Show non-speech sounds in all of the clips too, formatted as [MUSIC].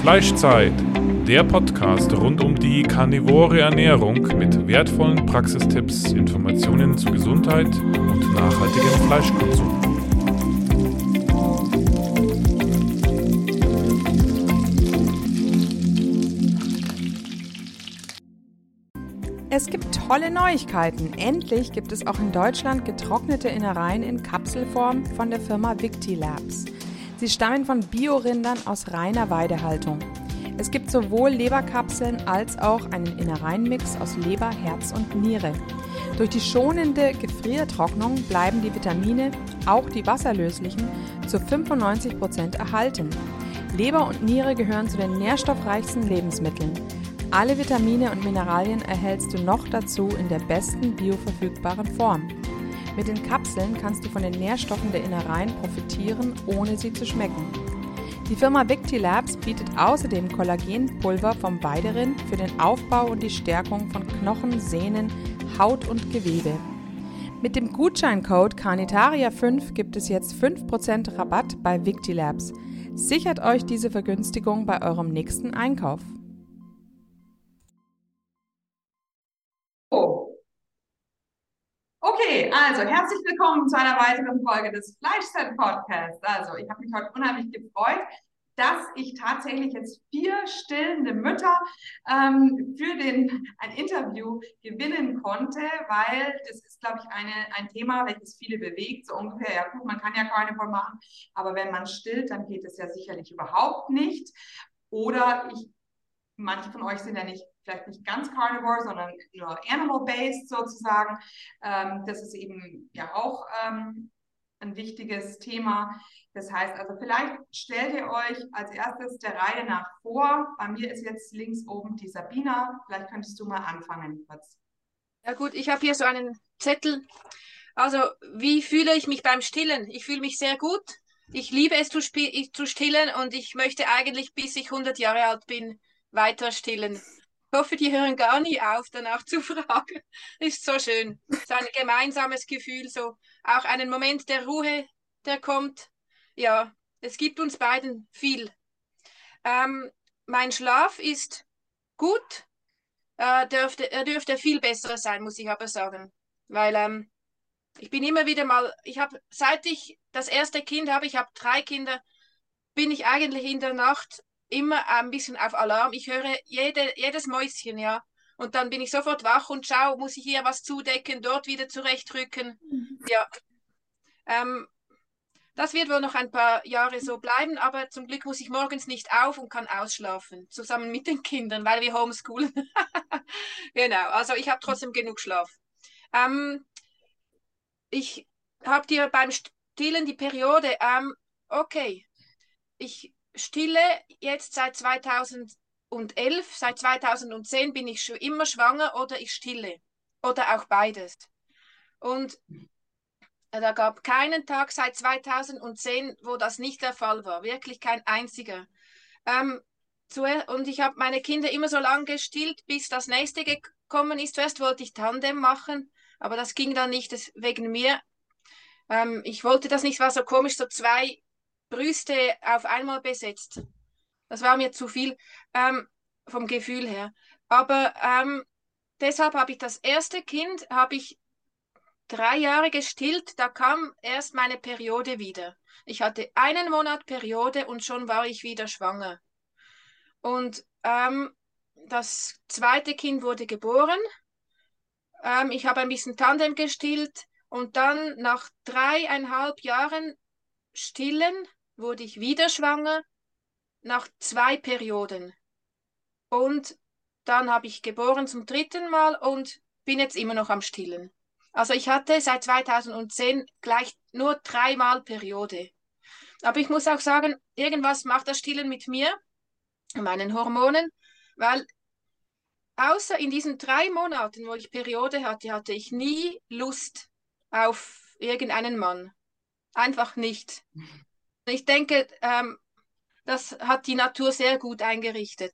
Fleischzeit, der Podcast rund um die karnivore Ernährung mit wertvollen Praxistipps, Informationen zu Gesundheit und nachhaltigem Fleischkonsum. Es gibt tolle Neuigkeiten. Endlich gibt es auch in Deutschland getrocknete Innereien in Kapselform von der Firma Victi Labs. Sie stammen von Biorindern aus reiner Weidehaltung. Es gibt sowohl Leberkapseln als auch einen Innereienmix aus Leber, Herz und Niere. Durch die schonende Gefriertrocknung bleiben die Vitamine, auch die wasserlöslichen, zu 95 Prozent erhalten. Leber und Niere gehören zu den nährstoffreichsten Lebensmitteln. Alle Vitamine und Mineralien erhältst du noch dazu in der besten bioverfügbaren Form. Mit den Kapseln kannst du von den Nährstoffen der Innereien profitieren, ohne sie zu schmecken. Die Firma Victi Labs bietet außerdem Kollagenpulver vom Weiderind für den Aufbau und die Stärkung von Knochen, Sehnen, Haut und Gewebe. Mit dem Gutscheincode Carnitaria5 gibt es jetzt 5% Rabatt bei Victi Labs. Sichert euch diese Vergünstigung bei eurem nächsten Einkauf. Okay, also herzlich willkommen zu einer weiteren Folge des Fleischset Podcasts. Also, ich habe mich heute unheimlich gefreut, dass ich tatsächlich jetzt vier stillende Mütter ähm, für den, ein Interview gewinnen konnte, weil das ist, glaube ich, eine, ein Thema, welches viele bewegt. So ungefähr, ja gut, man kann ja Carnivore machen, aber wenn man stillt, dann geht es ja sicherlich überhaupt nicht. Oder ich, manche von euch sind ja nicht vielleicht nicht ganz Carnivore, sondern nur Animal-Based sozusagen. Ähm, das ist eben ja auch ähm, ein wichtiges Thema. Das heißt also, vielleicht stellt ihr euch als erstes der Reihe nach vor. Bei mir ist jetzt links oben die Sabina. Vielleicht könntest du mal anfangen kurz. Ja gut, ich habe hier so einen Zettel. Also, wie fühle ich mich beim Stillen? Ich fühle mich sehr gut. Ich liebe es zu, zu stillen und ich möchte eigentlich, bis ich 100 Jahre alt bin, weiter stillen. Ich hoffe, die hören gar nie auf, danach zu [LAUGHS] fragen. Ist so schön. So ein gemeinsames Gefühl, so auch einen Moment der Ruhe, der kommt. Ja, es gibt uns beiden viel. Ähm, mein Schlaf ist gut. Äh, dürfte, er dürfte viel besser sein, muss ich aber sagen. Weil ähm, ich bin immer wieder mal, ich habe, seit ich das erste Kind habe, ich habe drei Kinder, bin ich eigentlich in der Nacht immer ein bisschen auf Alarm. Ich höre jede, jedes Mäuschen, ja. Und dann bin ich sofort wach und schaue, muss ich hier was zudecken, dort wieder zurechtrücken. Mhm. Ja. Ähm, das wird wohl noch ein paar Jahre so bleiben, aber zum Glück muss ich morgens nicht auf und kann ausschlafen, zusammen mit den Kindern, weil wir homeschoolen. [LAUGHS] genau, also ich habe trotzdem genug Schlaf. Ähm, ich habe dir beim Stillen die Periode, ähm, okay, ich stille jetzt seit 2011, seit 2010 bin ich schon immer schwanger oder ich stille oder auch beides. Und da gab keinen Tag seit 2010, wo das nicht der Fall war, wirklich kein einziger. Ähm, und ich habe meine Kinder immer so lange gestillt, bis das nächste gekommen ist. Zuerst wollte ich Tandem machen, aber das ging dann nicht wegen mir. Ähm, ich wollte das nicht, war so komisch, so zwei Brüste auf einmal besetzt. Das war mir zu viel ähm, vom Gefühl her. Aber ähm, deshalb habe ich das erste Kind, habe ich drei Jahre gestillt, da kam erst meine Periode wieder. Ich hatte einen Monat Periode und schon war ich wieder schwanger. Und ähm, das zweite Kind wurde geboren. Ähm, ich habe ein bisschen Tandem gestillt und dann nach dreieinhalb Jahren Stillen wurde ich wieder schwanger nach zwei Perioden. Und dann habe ich geboren zum dritten Mal und bin jetzt immer noch am Stillen. Also ich hatte seit 2010 gleich nur dreimal Periode. Aber ich muss auch sagen, irgendwas macht das Stillen mit mir, meinen Hormonen, weil außer in diesen drei Monaten, wo ich Periode hatte, hatte ich nie Lust auf irgendeinen Mann. Einfach nicht. [LAUGHS] Ich denke, ähm, das hat die Natur sehr gut eingerichtet.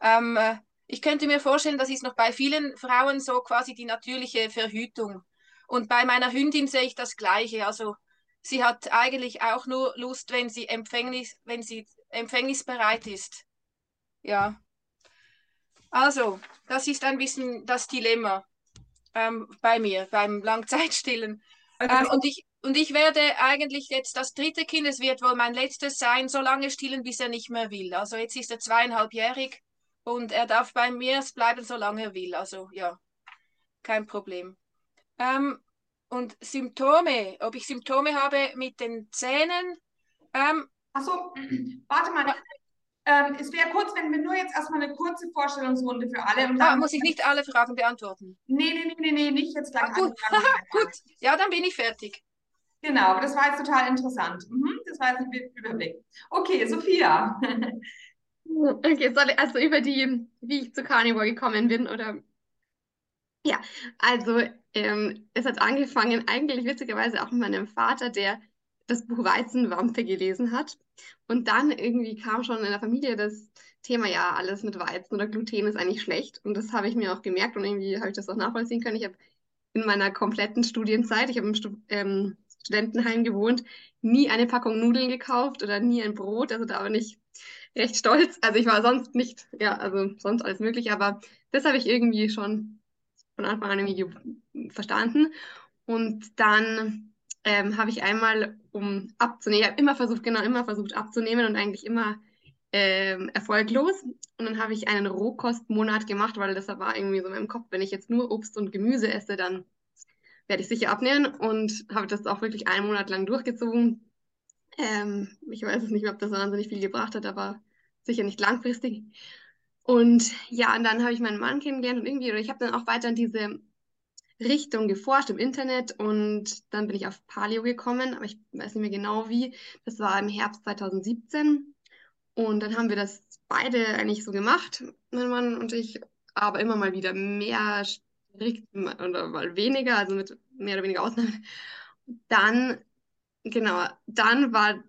Ähm, äh, ich könnte mir vorstellen, das ist noch bei vielen Frauen so quasi die natürliche Verhütung. Und bei meiner Hündin sehe ich das Gleiche. Also sie hat eigentlich auch nur Lust, wenn sie, Empfängnis, wenn sie empfängnisbereit ist. ja. Also, das ist ein bisschen das Dilemma ähm, bei mir beim Langzeitstillen. Also, Ähm, und, ich, und ich werde eigentlich jetzt das dritte Kind, es wird wohl mein letztes sein, so lange stillen, bis er nicht mehr will. Also jetzt ist er zweieinhalbjährig und er darf bei mir bleiben, solange er will. Also ja, kein Problem. Ähm, und Symptome, ob ich Symptome habe mit den Zähnen, ähm, Achso, warte mal. Ähm, es wäre kurz, wenn wir nur jetzt erstmal eine kurze Vorstellungsrunde für alle. Und ah, dann, muss ich nicht alle Fragen beantworten. Nee, nee, nee, nee, nee, nicht jetzt gleich Ah, gut. [LAUGHS] Gut, ja, dann bin ich fertig. Genau, das war jetzt total interessant. Mhm, das war jetzt ein Überblick. Okay, Sophia. [LAUGHS] Okay, soll ich also über die, wie ich zu Carnivore gekommen bin, oder? Ja, also ähm, es hat angefangen, eigentlich witzigerweise auch mit meinem Vater, der das Buch Weizenwampe gelesen hat. Und dann irgendwie kam schon in der Familie das Thema, ja, alles mit Weizen oder Gluten ist eigentlich schlecht. Und das habe ich mir auch gemerkt und irgendwie habe ich das auch nachvollziehen können. Ich habe in meiner kompletten Studienzeit, ich habe im Stu ähm, Studentenheim gewohnt, nie eine Packung Nudeln gekauft oder nie ein Brot. Also da bin ich recht stolz. Also ich war sonst nicht, ja, also sonst alles möglich, aber das habe ich irgendwie schon von Anfang an irgendwie ge- verstanden. Und dann ähm, habe ich einmal, um abzunehmen, ich habe immer versucht, genau, immer versucht abzunehmen und eigentlich immer ähm, erfolglos. Und dann habe ich einen Rohkostmonat gemacht, weil das war irgendwie so in meinem Kopf, wenn ich jetzt nur Obst und Gemüse esse, dann werde ich sicher abnehmen und habe das auch wirklich einen Monat lang durchgezogen. Ähm, ich weiß es nicht mehr, ob das wahnsinnig viel gebracht hat, aber sicher nicht langfristig. Und ja, und dann habe ich meinen Mann kennengelernt und irgendwie, oder ich habe dann auch weiter in diese Richtung geforscht im Internet und dann bin ich auf Paleo gekommen, aber ich weiß nicht mehr genau wie. Das war im Herbst 2017 und dann haben wir das beide eigentlich so gemacht, mein Mann und ich, aber immer mal wieder mehr strikt oder mal weniger, also mit mehr oder weniger Ausnahmen. Dann, genau, dann war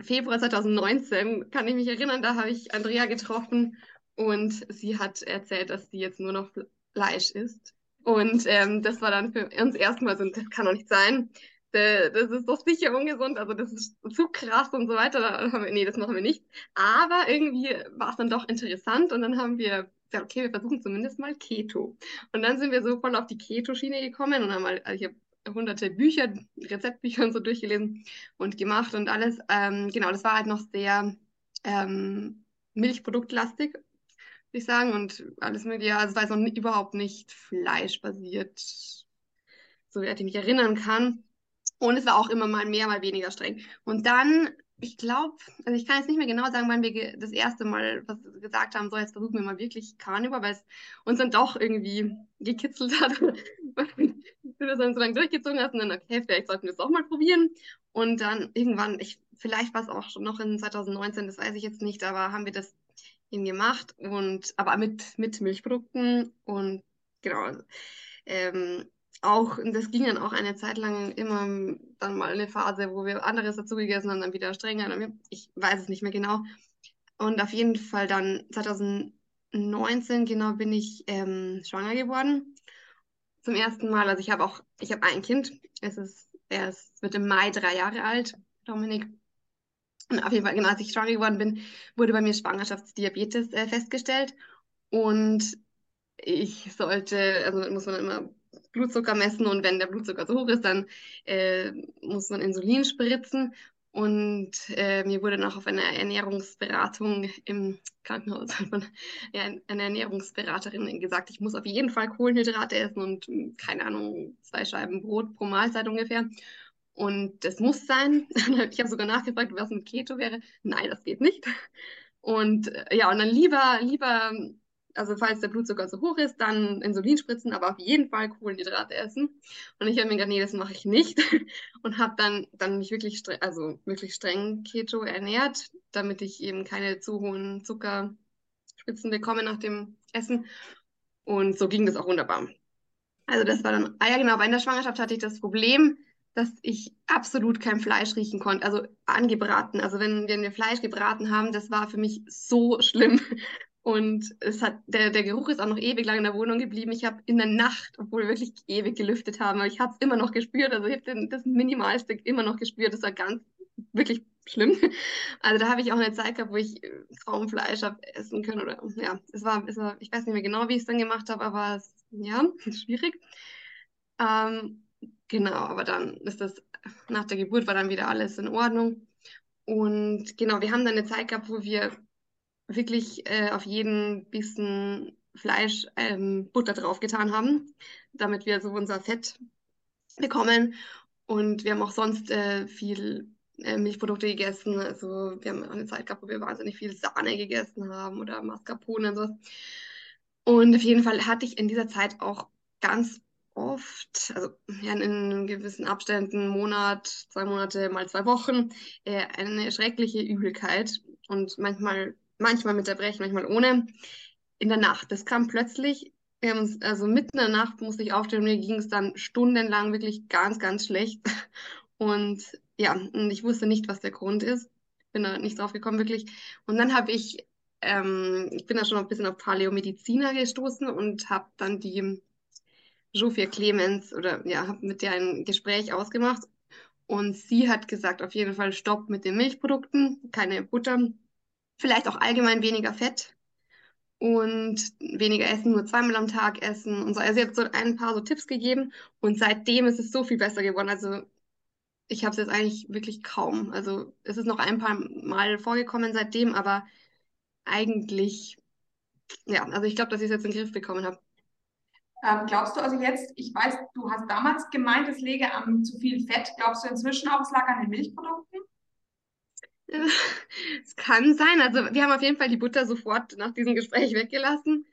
Februar 2019, kann ich mich erinnern, da habe ich Andrea getroffen und sie hat erzählt, dass sie jetzt nur noch Fleisch isst. Und ähm, das war dann für uns erstmal so, das kann doch nicht sein. Das ist doch sicher ungesund, also das ist zu krass und so weiter. Da haben wir, nee, das machen wir nicht. Aber irgendwie war es dann doch interessant und dann haben wir gesagt, okay, wir versuchen zumindest mal Keto. Und dann sind wir so voll auf die Keto-Schiene gekommen und haben mal, also ich habe hunderte Bücher, Rezeptbücher und so durchgelesen und gemacht und alles. Ähm, genau, das war halt noch sehr ähm, milchproduktlastig, würde ich sagen, und alles mögliche. Ja, also es war jetzt überhaupt nicht fleischbasiert, so wie ich mich erinnern kann. Und es war auch immer mal mehr, mal weniger streng. Und dann, ich glaube, also ich kann jetzt nicht mehr genau sagen, wann wir das erste Mal was gesagt haben, so jetzt versuchen wir mal wirklich Carnivore, weil es uns dann doch irgendwie gekitzelt hat. [LAUGHS] Du das dann so lange durchgezogen hast und dann, okay, vielleicht sollten wir es auch mal probieren. Und dann irgendwann, ich, vielleicht war es auch schon noch in 2019, das weiß ich jetzt nicht, aber haben wir das eben gemacht und aber mit, mit Milchprodukten und genau. Ähm, auch, das ging dann auch eine Zeit lang immer dann mal eine Phase, wo wir anderes dazu gegessen haben, dann wieder strenger. Dann, ich weiß es nicht mehr genau. Und auf jeden Fall dann 2019 genau bin ich ähm, schwanger geworden. Zum ersten Mal. Also ich habe auch, ich habe ein Kind. Es ist, er ist, wird im Mai drei Jahre alt, Dominik. Und auf jeden Fall, genau als ich schwanger geworden bin, wurde bei mir Schwangerschaftsdiabetes äh, festgestellt. Und ich sollte, also muss man immer Blutzucker messen und wenn der Blutzucker so hoch ist, dann äh, muss man Insulin spritzen. Und äh, mir wurde noch auf einer Ernährungsberatung im Krankenhaus [LAUGHS] von ja, einer Ernährungsberaterin gesagt, ich muss auf jeden Fall Kohlenhydrate essen und mh, keine Ahnung, zwei Scheiben Brot pro Mahlzeit ungefähr. Und das muss sein. [LAUGHS] Ich habe sogar nachgefragt, was mit Keto wäre. Nein, das geht nicht. Und äh, ja, und dann lieber, lieber, also falls der Blutzucker so hoch ist, dann Insulin spritzen, aber auf jeden Fall Kohlenhydrate essen. Und ich habe mir gedacht, nee, das mache ich nicht. [LAUGHS] Und habe dann, dann mich wirklich streng, also wirklich streng Keto ernährt, damit ich eben keine zu hohen Zuckerspitzen bekomme nach dem Essen. Und so ging das auch wunderbar. Also das war dann, ah ja genau, aber in der Schwangerschaft hatte ich das Problem, dass ich absolut kein Fleisch riechen konnte, also angebraten. Also wenn, wenn wir Fleisch gebraten haben, das war für mich so schlimm. Und es hat, der, der Geruch ist auch noch ewig lang in der Wohnung geblieben. Ich habe in der Nacht, obwohl wir wirklich ewig gelüftet haben, aber ich habe es immer noch gespürt. Also ich habe das Minimalste immer noch gespürt. Das war ganz, wirklich schlimm. Also da habe ich auch eine Zeit gehabt, wo ich äh, kaum Fleisch habe essen können. Oder ja, es war, es war, ich weiß nicht mehr genau, wie ich es dann gemacht habe, aber es, ja, [LAUGHS] schwierig. Ähm, genau, aber dann ist das, nach der Geburt war dann wieder alles in Ordnung. Und genau, wir haben dann eine Zeit gehabt, wo wir wirklich äh, auf jeden Bissen Fleisch ähm, Butter drauf getan haben, damit wir so unser Fett bekommen. Und wir haben auch sonst äh, viel äh, Milchprodukte gegessen. Also wir haben auch eine Zeit gehabt, wo wir wahnsinnig viel Sahne gegessen haben oder Mascarpone und so. Und auf jeden Fall hatte ich in dieser Zeit auch ganz oft, also ja, in gewissen Abständen, Monat, zwei Monate, mal zwei Wochen, äh, eine schreckliche Übelkeit und manchmal, manchmal mit Erbrechen, manchmal ohne. In der Nacht. Das kam plötzlich, also mitten in der Nacht musste ich aufstehen mir ging es dann stundenlang wirklich ganz, ganz schlecht. [LAUGHS] Und ja, und ich wusste nicht, was der Grund ist. Bin da nicht drauf gekommen, wirklich. Und dann habe ich, ähm, ich bin da schon ein bisschen auf Paläomediziner gestoßen und habe dann die Jofia Clemens oder ja, habe mit der ein Gespräch ausgemacht. Und sie hat gesagt, auf jeden Fall Stopp mit den Milchprodukten, keine Butter, vielleicht auch allgemein weniger Fett und weniger essen, nur zweimal am Tag essen und so. Also sie hat so ein paar so Tipps gegeben und seitdem ist es so viel besser geworden. Also ich habe es jetzt eigentlich wirklich kaum. Also es ist noch ein paar Mal vorgekommen seitdem, aber eigentlich, ja, also ich glaube, dass ich es jetzt in den Griff bekommen habe. Ähm, glaubst du also jetzt, ich weiß, du hast damals gemeint, es läge an zu viel Fett. Glaubst du inzwischen auch, es lag an den Milchprodukten? Es kann sein. Also wir haben auf jeden Fall die Butter sofort nach diesem Gespräch weggelassen.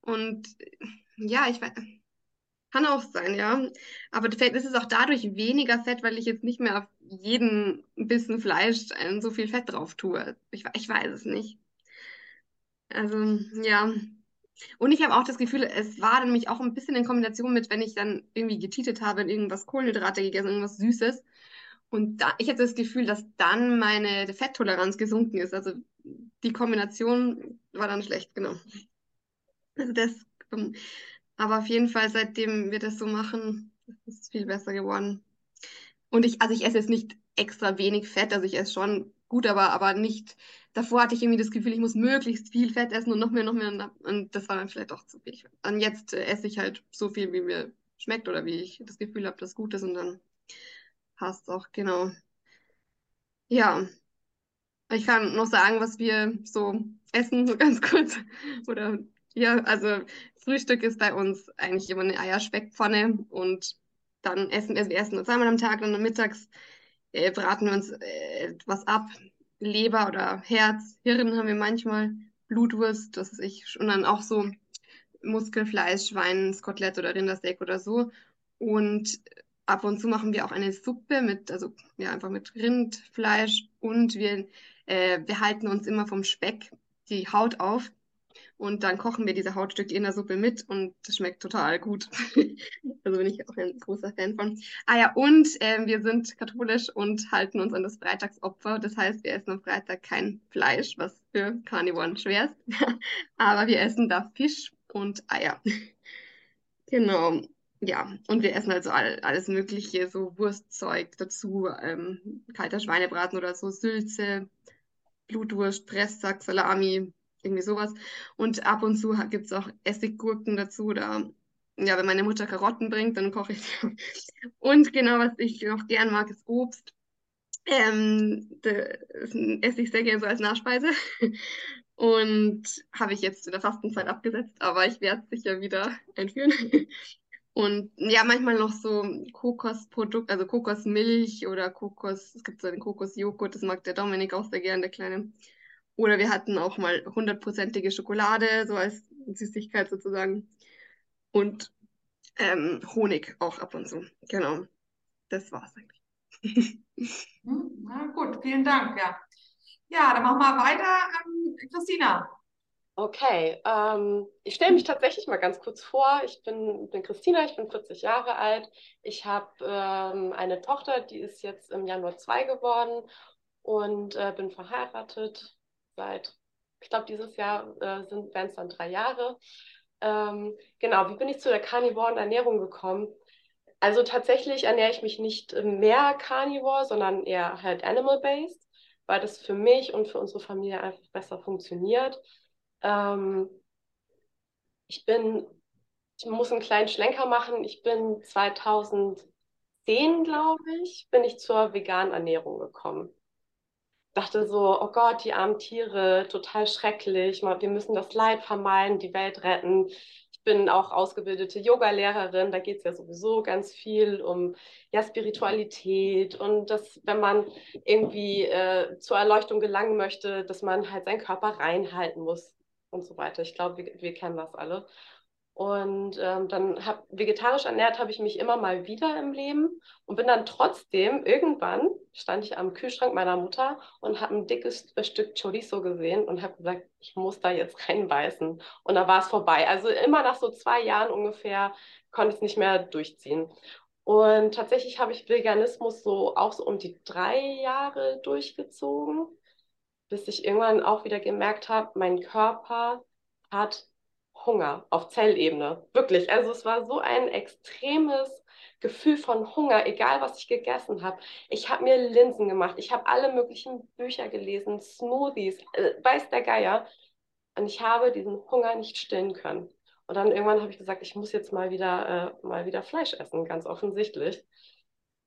Und ja, ich weiß, kann auch sein, ja. Aber vielleicht ist es auch dadurch weniger Fett, weil ich jetzt nicht mehr auf jeden Bissen Fleisch so viel Fett drauf tue. Ich, ich weiß es nicht. Also, ja. Und ich habe auch das Gefühl, es war nämlich auch ein bisschen in Kombination mit, wenn ich dann irgendwie gecheatet habe, in irgendwas Kohlenhydrate gegessen, irgendwas Süßes. Und da, ich hatte das Gefühl, dass dann meine Fetttoleranz gesunken ist. Also die Kombination war dann schlecht, genau. Also das, ähm, aber auf jeden Fall, seitdem wir das so machen, ist es viel besser geworden. Und ich, also ich esse jetzt nicht extra wenig Fett, also ich esse schon gut, aber, aber nicht, davor hatte ich irgendwie das Gefühl, ich muss möglichst viel Fett essen und noch mehr, noch mehr. Und das war dann vielleicht auch zu viel. Und jetzt äh, esse ich halt so viel, wie mir schmeckt oder wie ich das Gefühl habe, dass gut ist und dann passt auch, genau. Ja, ich kann noch sagen, was wir so essen, so ganz [LAUGHS] kurz. Oder ja, also Frühstück ist bei uns eigentlich immer eine Eierspeckpfanne und dann essen wir, wir essen nur zweimal am Tag und dann mittags äh, braten wir uns äh, etwas ab. Leber oder Herz, Hirn haben wir manchmal, Blutwurst, das ist ich, und dann auch so Muskelfleisch, Schweinskotelett oder Rindersteak oder so. Und ab und zu machen wir auch eine Suppe mit, also ja, einfach mit Rindfleisch und wir äh, uns immer vom Speck die Haut auf und dann kochen wir diese Hautstücke in der Suppe mit und das schmeckt total gut. [LAUGHS] also bin ich auch ein großer Fan von. Ah ja, und äh, wir sind katholisch und halten uns an das Freitagsopfer. Das heißt, wir essen am Freitag kein Fleisch, was für Carnivoren schwer ist. [LAUGHS] Aber wir essen da Fisch und Eier. [LAUGHS] genau. Ja, und wir essen also all, alles Mögliche, so Wurstzeug dazu, ähm, kalter Schweinebraten oder so, Sülze, Blutwurst, Presssack, Salami, irgendwie sowas. Und ab und zu gibt es auch Essiggurken dazu oder ja, wenn meine Mutter Karotten bringt, dann koche ich. [LAUGHS] Und genau, was ich noch gern mag, ist Obst. Ähm, das esse ich sehr gerne so als Nachspeise. [LAUGHS] Und habe ich jetzt in der Fastenzeit abgesetzt, aber ich werde es sicher wieder einführen. [LAUGHS] Und ja, manchmal noch so Kokosprodukt, also Kokosmilch oder Kokos, es gibt so einen Kokosjoghurt, das mag der Dominik auch sehr gern, der Kleine. Oder wir hatten auch mal hundertprozentige Schokolade, so als Süßigkeit sozusagen. Und ähm, Honig auch ab und zu. Genau. Das war's eigentlich. Hm, na gut, vielen Dank, ja. Ja, dann machen wir weiter. Ähm, Christina. Okay, ähm, ich stelle mich tatsächlich mal ganz kurz vor. Ich bin, bin Christina, ich bin 40 Jahre alt. Ich habe ähm, eine Tochter, die ist jetzt im Januar zwei geworden und äh, bin verheiratet seit, ich glaube, dieses Jahr äh, werden es dann drei Jahre. Ähm, genau, wie bin ich zu der Carnivoren Ernährung gekommen? Also tatsächlich ernähre ich mich nicht mehr Carnivore, sondern eher halt animal-based. weil das für mich und für unsere Familie einfach besser funktioniert. Ähm, ich bin, ich muss einen kleinen Schlenker machen. Ich bin 2010, glaube ich, bin ich zur veganen Ernährung gekommen. Dachte so, oh Gott, die armen Tiere, total schrecklich. Wir müssen das Leid vermeiden, die Welt retten bin auch ausgebildete Yoga-Lehrerin. Da geht es ja sowieso ganz viel um ja, Spiritualität und dass, wenn man irgendwie äh, zur Erleuchtung gelangen möchte, dass man halt seinen Körper reinhalten muss und so weiter. Ich glaube, wir, wir kennen das alle. Und ähm, dann hab, vegetarisch ernährt habe ich mich immer mal wieder im Leben und bin dann trotzdem irgendwann stand ich am Kühlschrank meiner Mutter und habe ein dickes Stück Chorizo gesehen und habe gesagt, ich muss da jetzt reinbeißen. Und da war es vorbei. Also immer nach so zwei Jahren ungefähr konnte ich es nicht mehr durchziehen. Und tatsächlich habe ich Veganismus so auch so um die drei Jahre durchgezogen, bis ich irgendwann auch wieder gemerkt habe, mein Körper hat Hunger auf Zellebene. Wirklich. Also es war so ein extremes Gefühl von Hunger, egal was ich gegessen habe. Ich habe mir Linsen gemacht, ich habe alle möglichen Bücher gelesen, Smoothies, äh, weiß der Geier. Und ich habe diesen Hunger nicht stillen können. Und dann irgendwann habe ich gesagt, ich muss jetzt mal wieder, äh, mal wieder Fleisch essen, ganz offensichtlich.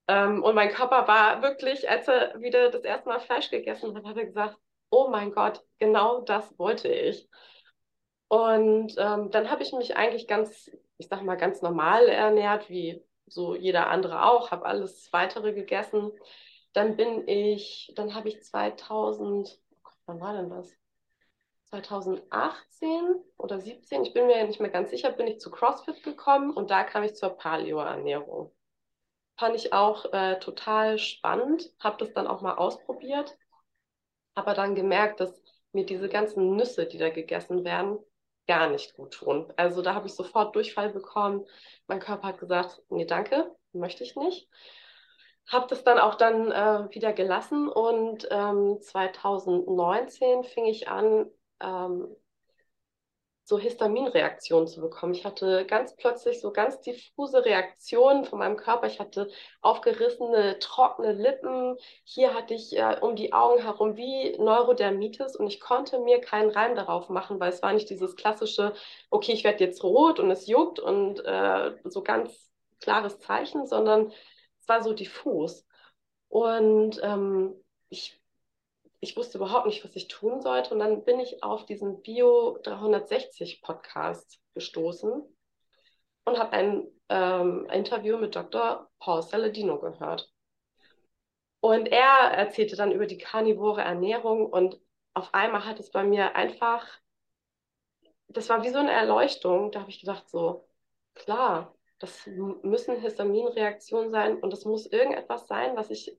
Ähm, und mein Körper war wirklich, als er wieder das erste Mal Fleisch gegessen hat, hat er gesagt, oh mein Gott, genau das wollte ich. Und ähm, dann habe ich mich eigentlich ganz, ich sag mal, ganz normal ernährt, wie so jeder andere auch, habe alles weitere gegessen. Dann bin ich, dann habe ich 2000, oh Gott, wann war denn das? 2018 oder 17, ich bin mir nicht mehr ganz sicher, bin ich zu CrossFit gekommen und da kam ich zur Paleo-Ernährung. Fand ich auch äh, total spannend, habe das dann auch mal ausprobiert, aber dann gemerkt, dass mir diese ganzen Nüsse, die da gegessen werden, gar nicht gut tun. Also da habe ich sofort Durchfall bekommen. Mein Körper hat gesagt, nee, danke, möchte ich nicht. Habe das dann auch dann äh, wieder gelassen und ähm, 2019 fing ich an, ähm, so Histaminreaktionen zu bekommen. Ich hatte ganz plötzlich so ganz diffuse Reaktionen von meinem Körper. Ich hatte aufgerissene, trockene Lippen. Hier hatte ich äh, um die Augen herum wie Neurodermitis und ich konnte mir keinen Reim darauf machen, weil es war nicht dieses klassische, okay, ich werde jetzt rot und es juckt und äh, so ganz klares Zeichen, sondern es war so diffus. Und ähm, ich ich wusste überhaupt nicht, was ich tun sollte. Und dann bin ich auf diesen Bio 360 Podcast gestoßen und habe ein ähm, Interview mit Dr. Paul Saladino gehört. Und er erzählte dann über die karnivore Ernährung und auf einmal hat es bei mir einfach, das war wie so eine Erleuchtung. Da habe ich gedacht, so, klar, das müssen Histaminreaktionen sein und das muss irgendetwas sein, was ich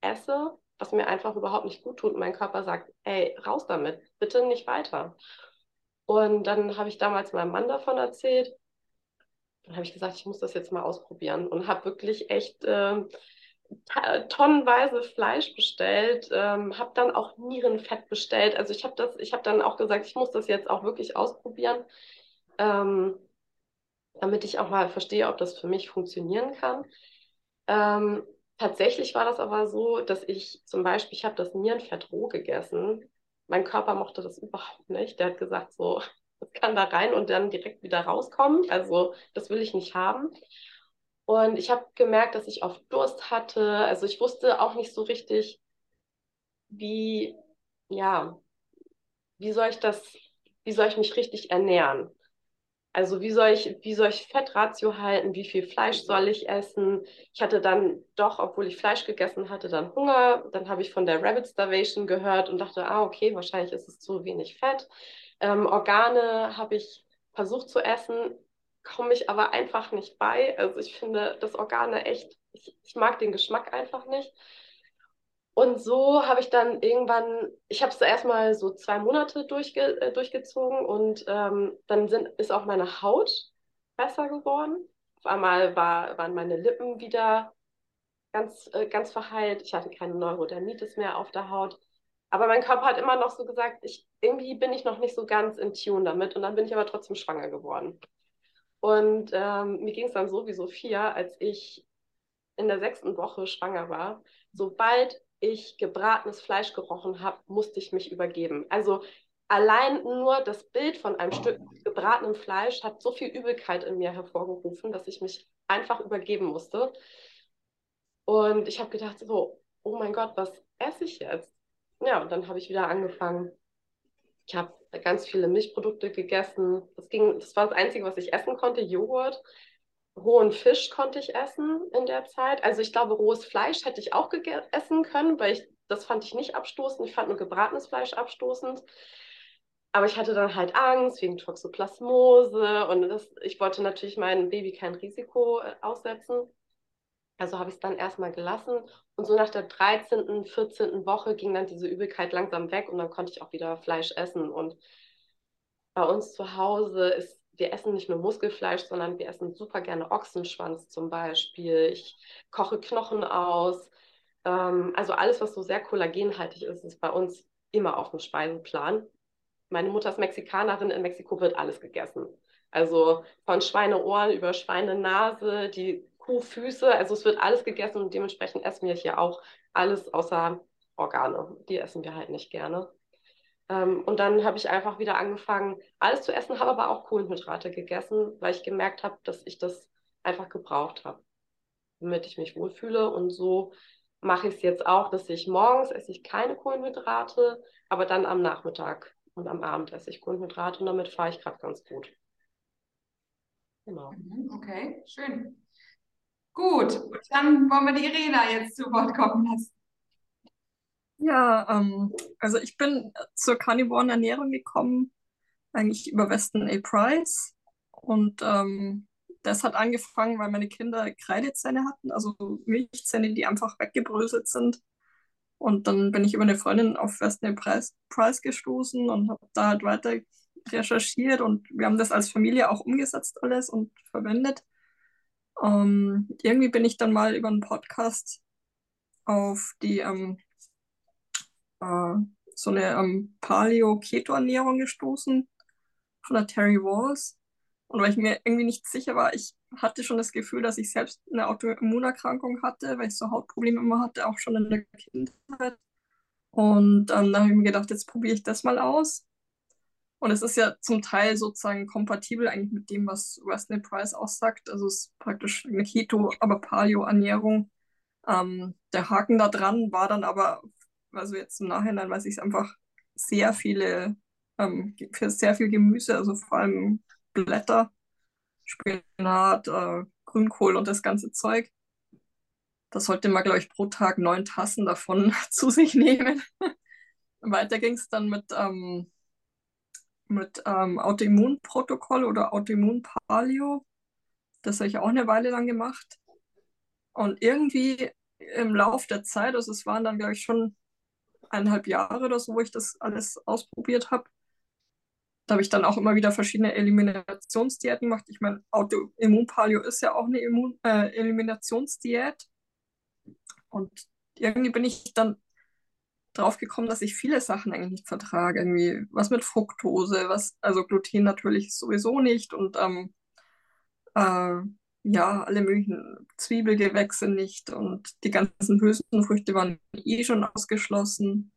esse, was mir einfach überhaupt nicht gut tut. Und mein Körper sagt, ey, raus damit, bitte nicht weiter. Und dann habe ich damals meinem Mann davon erzählt. Dann habe ich gesagt, ich muss das jetzt mal ausprobieren und habe wirklich echt äh, tonnenweise Fleisch bestellt, ähm, habe dann auch Nierenfett bestellt. Also ich habe das, ich habe dann auch gesagt, ich muss das jetzt auch wirklich ausprobieren, ähm, damit ich auch mal verstehe, ob das für mich funktionieren kann. Ähm, Tatsächlich war das aber so, dass ich zum Beispiel, ich habe das Nierenfett roh gegessen. Mein Körper mochte das überhaupt nicht. Der hat gesagt, so, [LAUGHS] das kann da rein und dann direkt wieder rauskommen. Also das will ich nicht haben. Und ich habe gemerkt, dass ich oft Durst hatte. Also ich wusste auch nicht so richtig, wie, ja, wie soll ich das, wie soll ich mich richtig ernähren? Also wie soll ich, wie soll ich Fettratio halten? Wie viel Fleisch soll ich essen? Ich hatte dann doch, obwohl ich Fleisch gegessen hatte, dann Hunger. Dann habe ich von der Rabbit Starvation gehört und dachte, ah, okay, wahrscheinlich ist es zu wenig Fett. Ähm, Organe habe ich versucht zu essen, komme ich aber einfach nicht bei. Also ich finde das Organe echt, ich, ich mag den Geschmack einfach nicht. Und so habe ich dann irgendwann, ich habe es erstmal so zwei Monate durchge äh, durchgezogen und ähm, dann sind, ist auch meine Haut besser geworden. Auf einmal war, waren meine Lippen wieder ganz, äh, ganz verheilt. Ich hatte keine Neurodermitis mehr auf der Haut. Aber mein Körper hat immer noch so gesagt, ich, irgendwie bin ich noch nicht so ganz in Tune damit. Und dann bin ich aber trotzdem schwanger geworden. Und ähm, mir ging es dann so wie Sophia, als ich in der sechsten Woche schwanger war. Sobald ich gebratenes Fleisch gerochen habe, musste ich mich übergeben. Also allein nur das Bild von einem Stück gebratenem Fleisch hat so viel Übelkeit in mir hervorgerufen, dass ich mich einfach übergeben musste. Und ich habe gedacht, so, oh mein Gott, was esse ich jetzt? Ja, und dann habe ich wieder angefangen. Ich habe ganz viele Milchprodukte gegessen. Das, ging, das war das Einzige, was ich essen konnte, Joghurt. Rohen Fisch konnte ich essen in der Zeit. Also ich glaube, rohes Fleisch hätte ich auch essen können, weil ich, das fand ich nicht abstoßend. Ich fand nur gebratenes Fleisch abstoßend. Aber ich hatte dann halt Angst wegen Toxoplasmose und das, ich wollte natürlich meinem Baby kein Risiko äh, aussetzen. Also habe ich es dann erstmal gelassen und so nach der 13., 14. Woche ging dann diese Übelkeit langsam weg und dann konnte ich auch wieder Fleisch essen. Und bei uns zu Hause ist, wir essen nicht nur Muskelfleisch, sondern wir essen super gerne Ochsenschwanz zum Beispiel. Ich koche Knochen aus. Ähm, also alles, was so sehr kollagenhaltig ist, ist bei uns immer auf dem Speiseplan meine Mutter ist Mexikanerin, in Mexiko wird alles gegessen. Also von Schweineohren über Schweinenase, die Kuhfüße, also es wird alles gegessen und dementsprechend essen wir hier auch alles außer Organe. Die essen wir halt nicht gerne. Ähm, und dann habe ich einfach wieder angefangen, alles zu essen, habe aber auch Kohlenhydrate gegessen, weil ich gemerkt habe, dass ich das einfach gebraucht habe, damit ich mich wohlfühle. Und so mache ich es jetzt auch, dass ich morgens esse ich keine Kohlenhydrate, aber dann am Nachmittag und am Abend esse ich Kohlenhydrate und damit fahre ich gerade ganz gut. Genau. Mhm, okay, schön. Gut, dann wollen wir die Irena jetzt zu Wort kommen lassen. Ja, ähm, also ich bin zur Carnivoren Ernährung gekommen, eigentlich über Weston A. Price. Und ähm, das hat angefangen, weil meine Kinder Kreidezähne hatten, also Milchzähne, die einfach weggebröselt sind. Und dann bin ich über eine Freundin auf Western Price, Price gestoßen und habe da halt weiter recherchiert und wir haben das als Familie auch umgesetzt alles und verwendet. Ähm, irgendwie bin ich dann mal über einen Podcast auf die ähm, äh, so eine ähm, Paleo-Keto-Ernährung gestoßen von der Terry Walls. Und weil ich mir irgendwie nicht sicher war, ich hatte schon das Gefühl, dass ich selbst eine Autoimmunerkrankung hatte, weil ich so Hautprobleme immer hatte, auch schon in der Kindheit. Und ähm, da habe ich mir gedacht, jetzt probiere ich das mal aus. Und es ist ja zum Teil sozusagen kompatibel eigentlich mit dem, was Wesley Price aussagt. Also es ist praktisch eine Keto, aber Paleo-Ernährung. Ähm, der Haken da dran war dann aber, also jetzt im Nachhinein weiß ich es einfach, sehr viele, ähm, für sehr viel Gemüse, also vor allem Blätter, Spinat, äh, Grünkohl und das ganze Zeug. Da sollte man, glaube ich, pro Tag neun Tassen davon [LAUGHS] zu sich nehmen. [LAUGHS] Weiter ging es dann mit, ähm, mit ähm, Autoimmunprotokoll oder Autoimmunpaleo. Das habe ich auch eine Weile lang gemacht. Und irgendwie im Lauf der Zeit, also es waren dann, glaube ich, schon eineinhalb Jahre oder so, wo ich das alles ausprobiert habe, da habe ich dann auch immer wieder verschiedene Eliminationsdiäten gemacht. Ich meine, Autoimmunpaleo ist ja auch eine Immun äh, Eliminationsdiät. Und irgendwie bin ich dann drauf gekommen, dass ich viele Sachen eigentlich nicht vertrage. Irgendwie was mit Fructose, was, also Gluten natürlich sowieso nicht und ähm, äh, ja, alle möglichen Zwiebelgewächse nicht und die ganzen Hülsenfrüchte waren eh schon ausgeschlossen.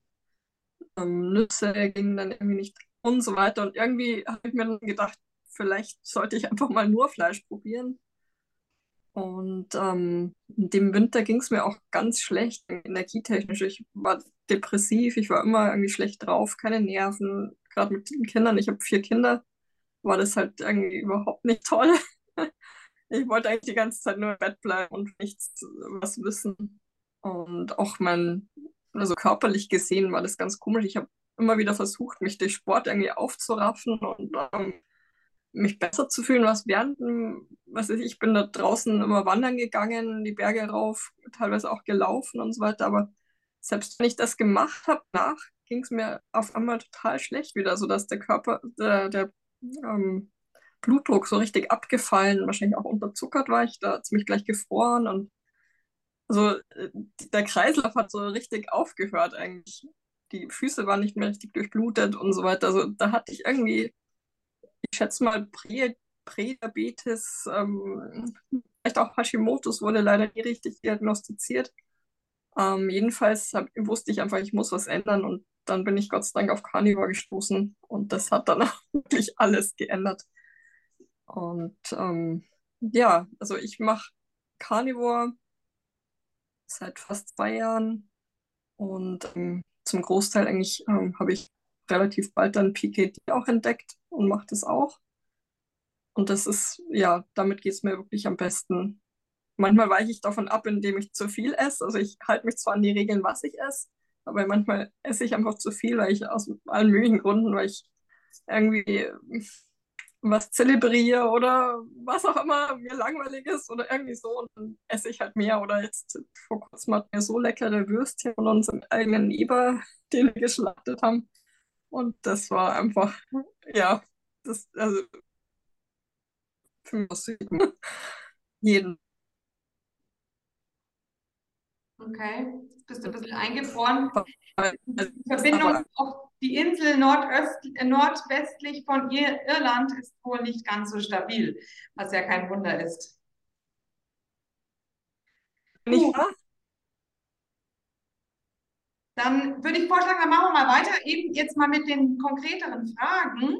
Ähm, Nüsse gingen dann irgendwie nicht und so weiter. Und irgendwie habe ich mir dann gedacht, vielleicht sollte ich einfach mal nur Fleisch probieren. Und ähm, in dem Winter ging es mir auch ganz schlecht, energietechnisch. Ich war depressiv, ich war immer irgendwie schlecht drauf, keine Nerven. Gerade mit den Kindern, ich habe vier Kinder, war das halt irgendwie überhaupt nicht toll. Ich wollte eigentlich die ganze Zeit nur im Bett bleiben und nichts was wissen. Und auch mein, also körperlich gesehen war das ganz komisch. Ich habe immer wieder versucht, mich durch Sport irgendwie aufzuraffen und ähm, mich besser zu fühlen, was während, was weiß ich, ich bin da draußen immer wandern gegangen, die Berge rauf, teilweise auch gelaufen und so weiter, aber selbst wenn ich das gemacht habe, nach ging es mir auf einmal total schlecht wieder, sodass der Körper, der, der ähm, Blutdruck so richtig abgefallen, wahrscheinlich auch unterzuckert war ich, da ziemlich gleich gefroren und also äh, der Kreislauf hat so richtig aufgehört eigentlich die Füße waren nicht mehr richtig durchblutet und so weiter. Also da hatte ich irgendwie, ich schätze mal, Prä Prädiabetes, ähm, vielleicht auch Hashimoto's wurde leider nie richtig diagnostiziert. Ähm, jedenfalls hab, wusste ich einfach, ich muss was ändern und dann bin ich Gott sei Dank auf Carnivore gestoßen und das hat dann auch [LAUGHS] wirklich alles geändert. Und ähm, ja, also ich mache Carnivore seit fast zwei Jahren und ähm, zum Großteil eigentlich ähm, habe ich relativ bald dann PKD auch entdeckt und mache das auch. Und das ist, ja, damit geht es mir wirklich am besten. Manchmal weiche ich davon ab, indem ich zu viel esse. Also ich halte mich zwar an die Regeln, was ich esse, aber manchmal esse ich einfach zu viel, weil ich aus allen möglichen Gründen, weil ich irgendwie was zelebriere oder was auch immer mir langweilig ist oder irgendwie so und dann esse ich halt mehr oder jetzt vor kurzem hatten wir so leckere Würstchen von unserem eigenen Eber, [LAUGHS] den wir geschlachtet haben und das war einfach, ja, das, also für mich [LAUGHS] jeden. Okay, bist du ein bisschen eingefroren. Die Verbindung auf die Insel äh, nordwestlich von Ir Irland ist wohl nicht ganz so stabil, was ja kein Wunder ist. Nicht wahr? Dann würde ich vorschlagen, dann machen wir mal weiter, eben jetzt mal mit den konkreteren Fragen.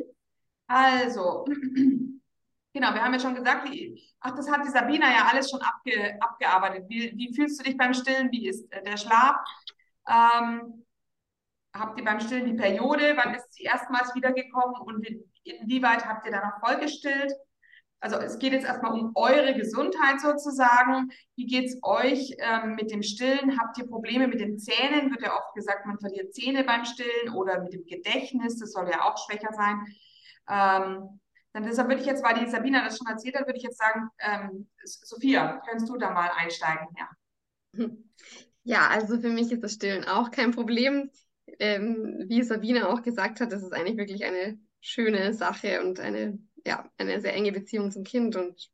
Also, [CLEARS THROAT] genau, wir haben ja schon gesagt, die, ach, das hat die Sabina ja alles schon abge, abgearbeitet. Wie, wie fühlst du dich beim Stillen? Wie ist äh, der Schlaf? Ähm, habt ihr beim Stillen die Periode? Wann ist sie erstmals wiedergekommen und inwieweit habt ihr da noch vollgestillt? Also es geht jetzt erstmal um eure Gesundheit sozusagen. Wie geht es euch ähm, mit dem Stillen? Habt ihr Probleme mit den Zähnen? Wird ja oft gesagt, man verliert Zähne beim Stillen oder mit dem Gedächtnis, das soll ja auch schwächer sein. Ähm, dann deshalb würde ich jetzt, weil die Sabina das schon erzählt hat, würde ich jetzt sagen, ähm, Sophia, könntest du da mal einsteigen? Ja. [LAUGHS] Ja, also für mich ist das Stillen auch kein Problem ähm, wie Sabine auch gesagt hat, das ist eigentlich wirklich eine schöne Sache und eine, ja, eine sehr enge Beziehung zum Kind und,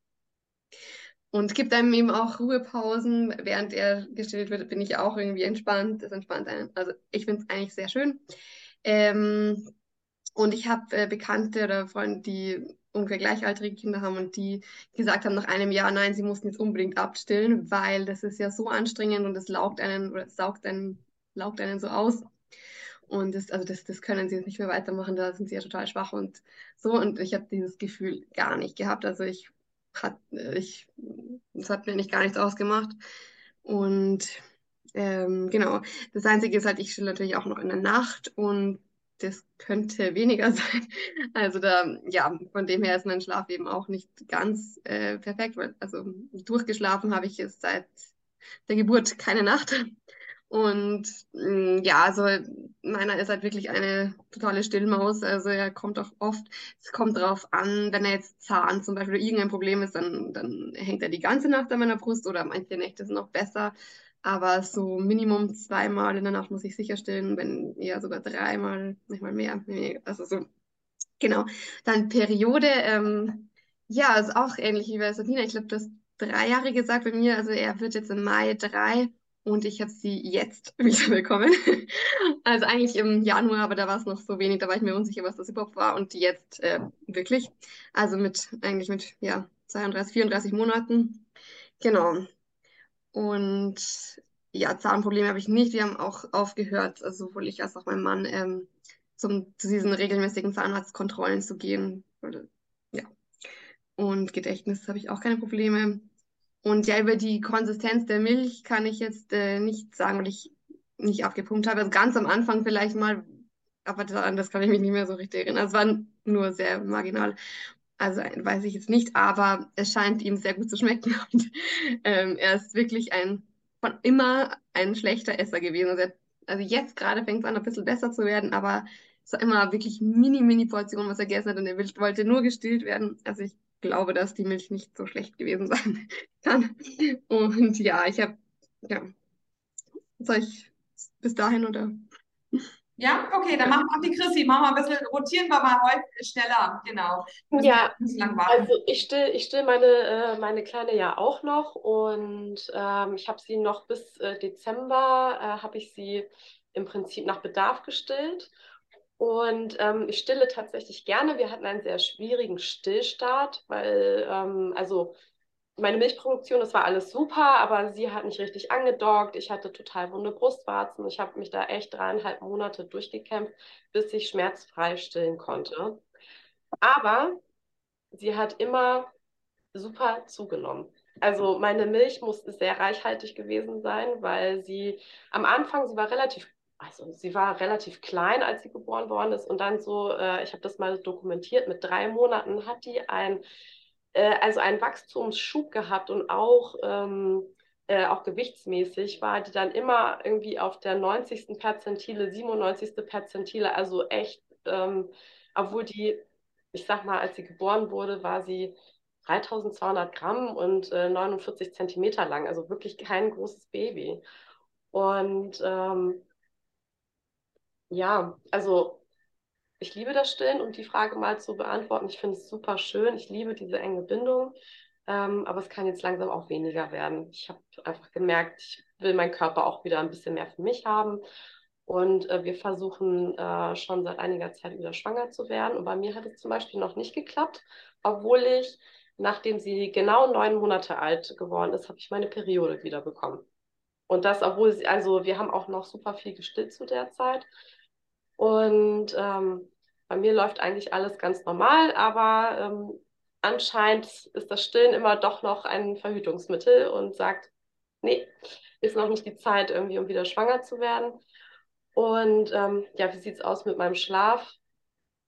und gibt einem eben auch Ruhepausen. Während er gestillt wird, bin ich auch irgendwie entspannt. Das entspannt einen. Also ich finde es eigentlich sehr schön. Ähm, und ich habe äh, Bekannte oder Freunde, die ungefähr gleichaltrige Kinder haben und die gesagt haben nach einem Jahr, nein, sie mussten jetzt unbedingt abstillen, weil das ist ja so anstrengend und es laugt einen oder saugt einen, laugt einen so aus. Und das, also das, das können sie jetzt nicht mehr weitermachen, da sind sie ja total schwach und so. Und ich habe dieses Gefühl gar nicht gehabt. Also ich hat, ich, das hat mir nicht gar nichts ausgemacht. Und ähm, genau, das Einzige ist halt, ich stille natürlich auch noch in der Nacht und das könnte [LAUGHS] weniger sein. Also da, ja, von dem her ist mein Schlaf eben auch nicht ganz äh, perfekt, weil also durchgeschlafen habe ich jetzt seit der Geburt keine Nacht. Und mh, mm, ja, also meiner ist halt wirklich eine totale Stillmaus. Also er kommt auch oft, es kommt drauf an, wenn er jetzt Zahn zum Beispiel oder irgendein Problem ist, dann, dann hängt er die ganze Nacht an meiner Brust oder manche Nächte sind noch besser. Aber so Minimum zweimal in der Nacht muss ich sicher stillen, wenn eher sogar dreimal, manchmal mehr. Also so, genau. Dann Periode, ähm, ja, ist auch ähnlich wie bei Sabina. Ich glaube, du hast drei Jahre gesagt bei mir. Also er wird jetzt im Mai drei und ich habe sie jetzt [LAUGHS] wieder bekommen. Also eigentlich im Januar, aber da war es noch so wenig, da war ich mir unsicher, was das überhaupt war und jetzt äh, wirklich. Also mit eigentlich mit ja 32, 34 Monaten. Genau. Und ja, Zahnprobleme habe ich nicht. Wir haben auch aufgehört, also sowohl ich als auch mein Mann, ähm, zum, zu diesen regelmäßigen Zahnarztkontrollen zu gehen. Ja. Und Gedächtnis habe ich auch keine Probleme. Und ja, über die Konsistenz der Milch kann ich jetzt äh, nicht sagen, weil ich nicht abgepumpt habe. Also ganz am Anfang vielleicht mal, aber daran, das kann ich mich nicht mehr so richtig erinnern. Es war nur sehr marginal. Also weiß ich jetzt nicht, aber es scheint ihm sehr gut zu schmecken. [LAUGHS] Und ähm, er ist wirklich ein von immer ein schlechter Esser gewesen. Also, er, also jetzt gerade fängt es an, ein bisschen besser zu werden, aber es war immer wirklich mini, mini Portion, was er gegessen hat und er wollte nur gestillt werden. Also ich glaube, dass die Milch nicht so schlecht gewesen sein [LAUGHS] kann. Und ja, ich habe, ja, soll ich bis dahin oder? Ja, okay, dann machen wir die Chrissy, machen wir ein bisschen, rotieren wir mal heute schneller, genau. Ja, also ich still, ich still meine, äh, meine Kleine ja auch noch und ähm, ich habe sie noch bis äh, Dezember, äh, habe ich sie im Prinzip nach Bedarf gestillt und ähm, ich stille tatsächlich gerne. Wir hatten einen sehr schwierigen Stillstart, weil, ähm, also meine Milchproduktion, das war alles super, aber sie hat nicht richtig angedockt. Ich hatte total wunde Brustwarzen. Ich habe mich da echt dreieinhalb Monate durchgekämpft, bis ich schmerzfrei stillen konnte. Aber sie hat immer super zugenommen. Also meine Milch muss sehr reichhaltig gewesen sein, weil sie am Anfang, sie war relativ, also sie war relativ klein, als sie geboren worden ist. Und dann so, äh, ich habe das mal dokumentiert, mit drei Monaten hat die ein äh, also einen Wachstumsschub gehabt und auch, ähm, äh, auch gewichtsmäßig war die dann immer irgendwie auf der 90. Perzentile, 97. Perzentile, also echt, ähm, obwohl die, ich sag mal, als sie geboren wurde, war sie 3200 Gramm und äh, 49 Zentimeter lang, also wirklich kein großes Baby. Und ähm, ja, also ich liebe das Stillen, um die Frage mal zu beantworten. Ich finde es super schön. Ich liebe diese enge Bindung. Ähm, aber es kann jetzt langsam auch weniger werden. Ich habe einfach gemerkt, ich will meinen Körper auch wieder ein bisschen mehr für mich haben. Und äh, wir versuchen äh, schon seit einiger Zeit wieder schwanger zu werden. Und bei mir hat es zum Beispiel noch nicht geklappt, obwohl ich, nachdem sie genau neun Monate alt geworden ist, habe ich meine Periode wieder bekommen. Und das, obwohl sie, also wir haben auch noch super viel gestillt zu der Zeit. Und ähm, bei mir läuft eigentlich alles ganz normal, aber ähm, anscheinend ist das Stillen immer doch noch ein Verhütungsmittel und sagt, nee, ist noch nicht die Zeit, irgendwie, um wieder schwanger zu werden. Und ähm, ja, wie sieht es aus mit meinem Schlaf?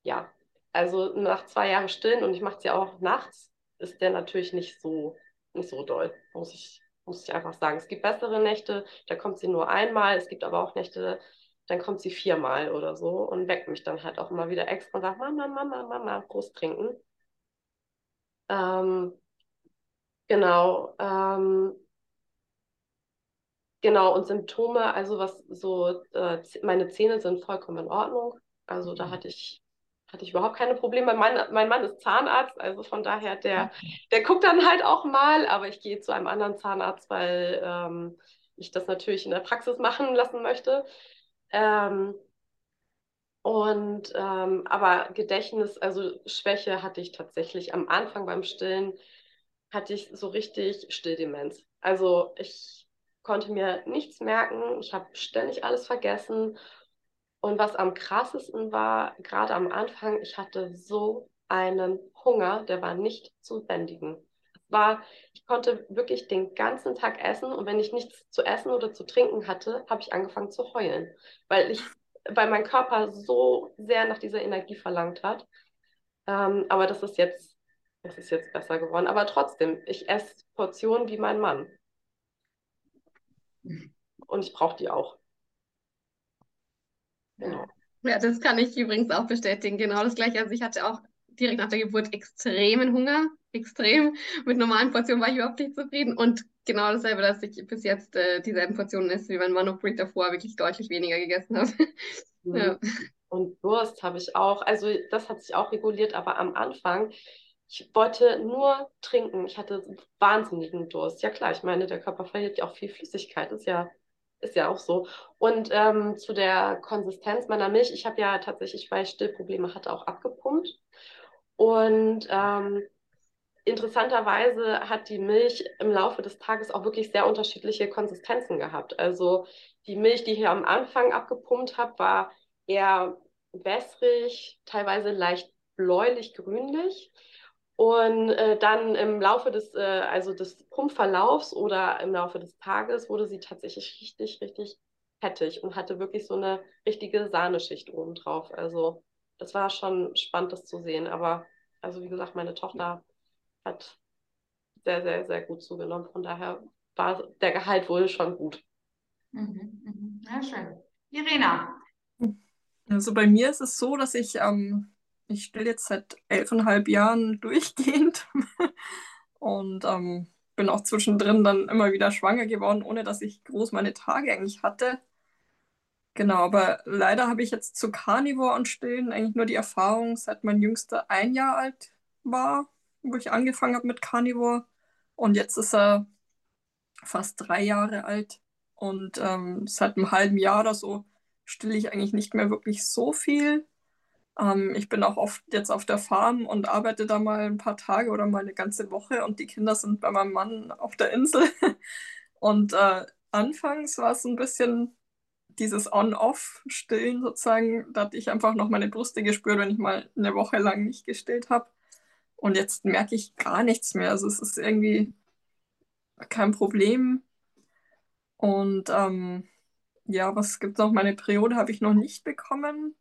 Ja, also nach zwei Jahren Stillen und ich mache es ja auch nachts, ist der natürlich nicht so, nicht so doll, muss ich, muss ich einfach sagen. Es gibt bessere Nächte, da kommt sie nur einmal, es gibt aber auch Nächte, dann kommt sie viermal oder so und weckt mich dann halt auch immer wieder extra und sagt, Mama, Mama, Mama, Brust trinken. Ähm, genau. Ähm, genau, und Symptome, also was so, äh, meine Zähne sind vollkommen in Ordnung. Also da mhm. hatte ich, hatte ich überhaupt keine Probleme. Mein Mann, mein Mann ist Zahnarzt, also von daher, der, der guckt dann halt auch mal, aber ich gehe zu einem anderen Zahnarzt, weil ähm, ich das natürlich in der Praxis machen lassen möchte. Ähm, und ähm, aber Gedächtnis, also Schwäche hatte ich tatsächlich am Anfang beim Stillen, hatte ich so richtig Stilldemenz. Also ich konnte mir nichts merken, ich habe ständig alles vergessen. Und was am krassesten war, gerade am Anfang, ich hatte so einen Hunger, der war nicht zu bändigen war, ich konnte wirklich den ganzen Tag essen und wenn ich nichts zu essen oder zu trinken hatte, habe ich angefangen zu heulen, weil ich, weil mein Körper so sehr nach dieser Energie verlangt hat. Ähm, aber das ist jetzt, das ist jetzt besser geworden. Aber trotzdem, ich esse Portionen wie mein Mann. Und ich brauche die auch. Genau. Ja, das kann ich übrigens auch bestätigen. Genau das gleiche. Also ich hatte auch direkt nach der Geburt extremen Hunger extrem. Mit normalen Portionen war ich überhaupt nicht zufrieden. Und genau dasselbe, dass ich bis jetzt äh, dieselben Portionen esse, wie mein Mann Break davor wirklich deutlich weniger gegessen habe. Mhm. ja. Und Durst habe ich auch, also das hat sich auch reguliert, aber am Anfang, ich wollte nur trinken. Ich hatte wahnsinnigen Durst. Ja klar, ich meine, der Körper verliert ja auch viel Flüssigkeit, ist ja, ist ja auch so. Und ähm, zu der Konsistenz meiner Milch, ich habe ja tatsächlich, weil ich Stillprobleme hatte, auch abgepumpt. Und ähm, interessanterweise hat die Milch im Laufe des Tages auch wirklich sehr unterschiedliche Konsistenzen gehabt. Also die Milch, die ich am Anfang abgepumpt habe, war eher wässrig, teilweise leicht bläulich-grünlich. Und äh, dann im Laufe des, äh, also des Pumpverlaufs oder im Laufe des Tages wurde sie tatsächlich richtig, richtig fettig und hatte wirklich so eine richtige Sahneschicht obendrauf. Also das war schon spannend, das zu sehen. Aber also wie gesagt, meine Tochter hat sehr, sehr, sehr gut zugenommen. Von daher war der Gehalt wohl schon gut. Mhm, mhm. Ja, schön. Irena. Also bei mir ist es so, dass ich, ähm, ich stille jetzt seit elfeinhalb Jahren [LAUGHS] durchgehend und ähm, bin auch zwischendrin dann immer wieder schwanger geworden, ohne dass ich groß meine Tage eigentlich hatte. Genau, aber leider habe ich jetzt zu Carnivore und Stillen eigentlich nur die Erfahrung, seit mein Jüngster ein Jahr alt war wo ich angefangen habe mit Carnivore. Und jetzt ist er fast drei Jahre alt. Und ähm, seit einem halben Jahr oder so stille ich eigentlich nicht mehr wirklich so viel. Ähm, ich bin auch oft jetzt auf der Farm und arbeite da mal ein paar Tage oder mal eine ganze Woche und die Kinder sind bei meinem Mann auf der Insel. [LAUGHS] Und äh, anfangs war es ein bisschen dieses On-Off-Stillen sozusagen. Da hatte ich einfach noch meine Brüste gespürt, wenn ich mal eine Woche lang nicht gestillt habe. Und jetzt merke ich gar nichts mehr. Also es ist irgendwie kein Problem. Und ähm, ja, was gibt es noch? Meine Periode habe ich noch nicht bekommen.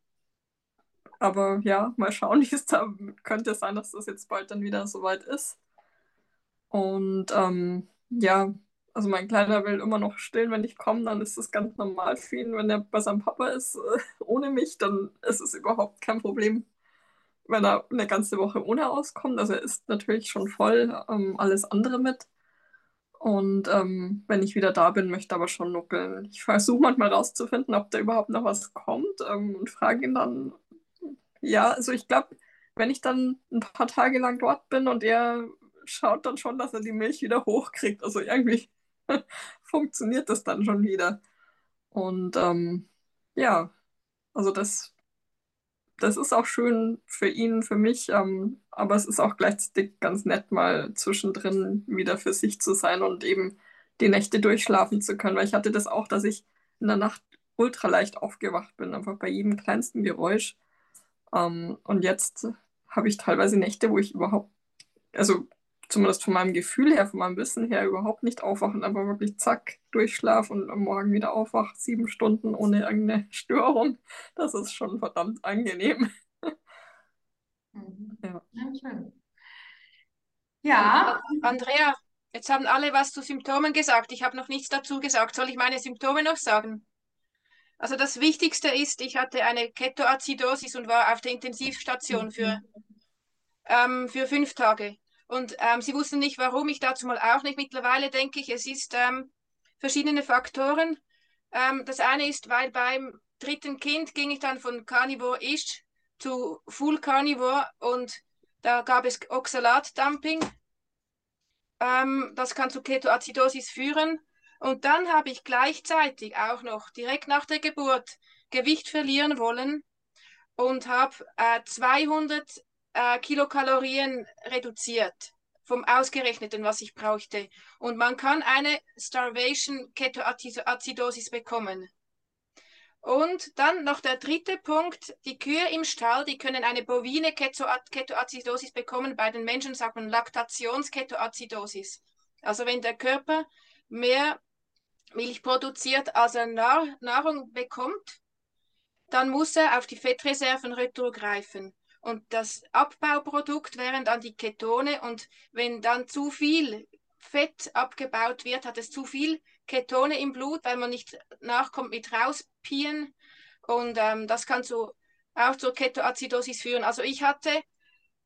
Aber ja, mal schauen, [LAUGHS] wie es da könnte sein, dass das jetzt bald dann wieder soweit ist. Und ähm, ja, also mein Kleiner will immer noch stillen, wenn ich komme, dann ist das ganz normal für ihn. Wenn er bei seinem Papa ist, [LAUGHS] ohne mich, dann ist es überhaupt kein Problem, wenn er eine ganze Woche ohne auskommt. Also er isst natürlich schon voll ähm, alles andere mit. Und ähm, wenn ich wieder da bin, möchte er aber schon nuckeln. Ich versuche manchmal rauszufinden, ob da überhaupt noch was kommt ähm, und frage ihn dann. Ja, also ich glaube, wenn ich dann ein paar Tage lang dort bin und er schaut dann schon, dass er die Milch wieder hochkriegt. Also irgendwie [LAUGHS] funktioniert das dann schon wieder. Und ähm, ja, also das, das ist auch schön für ihn, für mich, ähm, aber es ist auch gleichzeitig ganz nett, mal zwischendrin wieder für sich zu sein und eben die Nächte durchschlafen zu können, weil ich hatte das auch, dass ich in der Nacht ultra leicht aufgewacht bin, einfach bei jedem kleinsten Geräusch. Ähm, und jetzt habe ich teilweise Nächte, wo ich überhaupt, also zumindest von meinem Gefühl her, von meinem Wissen her, überhaupt nicht aufwachen, einfach wirklich zack, durchschlaf und am Morgen wieder aufwach, sieben Stunden ohne irgendeine [LAUGHS] Störung. Das ist schon verdammt angenehm. Mhm. Ja. ja. Andrea, jetzt haben alle was zu Symptomen gesagt. Ich habe noch nichts dazu gesagt. Soll ich meine Symptome noch sagen? Also das Wichtigste ist, ich hatte eine Ketoacidosis und war auf der Intensivstation für, ähm, für fünf Tage. Und ähm, sie wussten nicht, warum. Ich dazu mal auch nicht. Mittlerweile denke ich, es ist ähm, verschiedene Faktoren. Ähm, das eine ist, weil beim dritten Kind ging ich dann von Carnivore-ish zu Full Carnivore und da gab es Oxalat-Dumping. Ähm, das kann zu Ketoacidosis führen. Und dann habe ich gleichzeitig auch noch direkt nach der Geburt Gewicht verlieren wollen und habe äh, 200 äh, Kilokalorien reduziert vom ausgerechneten, was ich brauchte. Und man kann eine Starvation Ketoacidosis bekommen. Und dann noch der dritte Punkt, die Kühe im Stall, die können eine bovine Ketoacidosis bekommen. Bei den Menschen sagt man Laktationsketoacidosis. Also wenn der Körper mehr Milch produziert, als er Nahrung bekommt, dann muss er auf die Fettreserven retrogreifen. Und das Abbauprodukt wären dann die Ketone. Und wenn dann zu viel Fett abgebaut wird, hat es zu viel Ketone im Blut, weil man nicht nachkommt mit rauspien. Und ähm, das kann so auch zur Ketoacidosis führen. Also ich hatte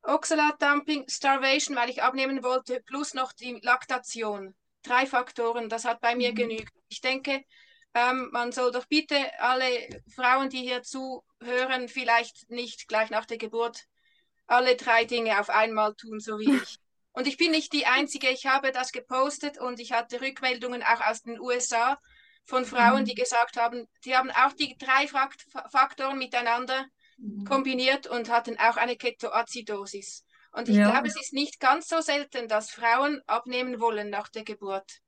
Oxalat-Dumping, Starvation, weil ich abnehmen wollte, plus noch die Laktation. Drei Faktoren, das hat bei mir mhm. genügt. Ich denke, ähm, man soll doch bitte alle Frauen, die hier zuhören, vielleicht nicht gleich nach der Geburt alle drei Dinge auf einmal tun, so wie ich. [LAUGHS] Und ich bin nicht die Einzige, ich habe das gepostet und ich hatte Rückmeldungen auch aus den USA von Frauen, die mhm. gesagt haben, sie haben auch die drei Faktoren miteinander mhm. kombiniert und hatten auch eine Ketoacidosis. Und ich ja. glaube, es ist nicht ganz so selten, dass Frauen abnehmen wollen nach der Geburt.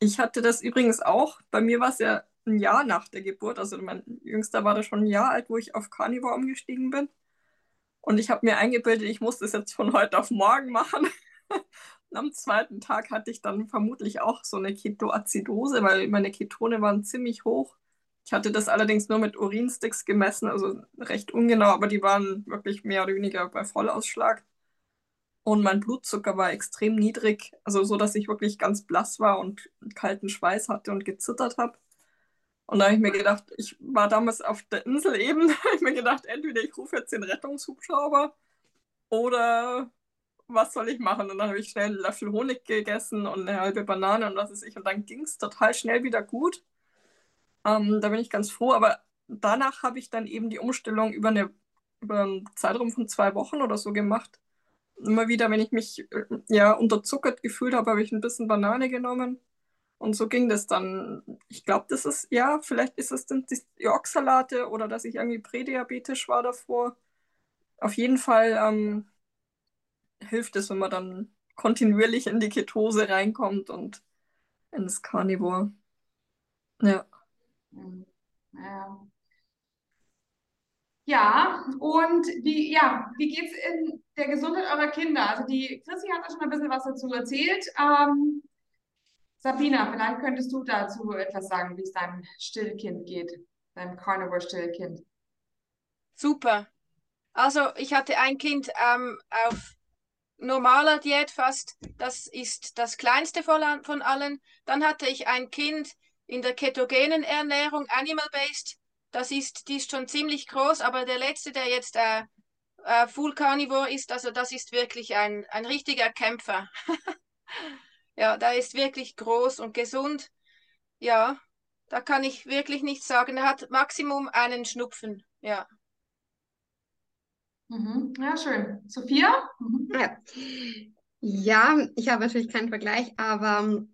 Ich hatte das übrigens auch. Bei mir war es ja ein Jahr nach der Geburt. Also mein Jüngster war da schon ein Jahr alt, wo ich auf Carnivore umgestiegen bin. Und ich habe mir eingebildet, ich muss das jetzt von heute auf morgen machen. Und [LAUGHS] am zweiten Tag hatte ich dann vermutlich auch so eine Ketoazidose, weil meine Ketone waren ziemlich hoch. Ich hatte das allerdings nur mit Urinsticks gemessen, also recht ungenau, aber die waren wirklich mehr oder weniger bei Vollausschlag. Und mein Blutzucker war extrem niedrig, also so, dass ich wirklich ganz blass war und kalten Schweiß hatte und gezittert habe. Und da habe ich mir gedacht, ich war damals auf der Insel eben, [LAUGHS] da habe ich mir gedacht, entweder ich rufe jetzt den Rettungshubschrauber oder was soll ich machen? Und dann habe ich schnell einen Löffel Honig gegessen und eine halbe Banane und was weiß ich. Und dann ging es total schnell wieder gut. Ähm, da bin ich ganz froh. Aber danach habe ich dann eben die Umstellung über, eine, über einen Zeitraum von zwei Wochen oder so gemacht immer wieder, wenn ich mich äh, ja unterzuckert gefühlt habe, habe ich ein bisschen Banane genommen Und so ging das dann. Ich glaube, das ist, ja, vielleicht ist es dann die Oxalate oder dass ich irgendwie prädiabetisch war davor. Auf jeden Fall ähm, hilft es, wenn man dann kontinuierlich in die Ketose reinkommt und ins Carnivore. Ja. Ja. Ja, und wie, ja, wie geht es in der Gesundheit eurer Kinder? Also die Chrissy hat da schon ein bisschen was dazu erzählt. Ähm, Sabina, vielleicht könntest du dazu etwas sagen, wie es deinem Stillkind geht, deinem Carnivore-Stillkind. Super. Also ich hatte ein Kind ähm, auf normaler Diät fast. Das ist das kleinste von, allen. Dann hatte ich ein Kind in der ketogenen Ernährung, animal-based. Das ist, die ist schon ziemlich groß, aber der letzte, der jetzt äh, äh, Full Carnivore ist, also das ist wirklich ein, ein richtiger Kämpfer. [LAUGHS] ja, der ist wirklich groß und gesund. Ja, da kann ich wirklich nichts sagen. Er hat Maximum einen Schnupfen. Ja. Mhm. Ja, schön. Sophia? Mhm. Ja. ja, ich habe natürlich keinen Vergleich, aber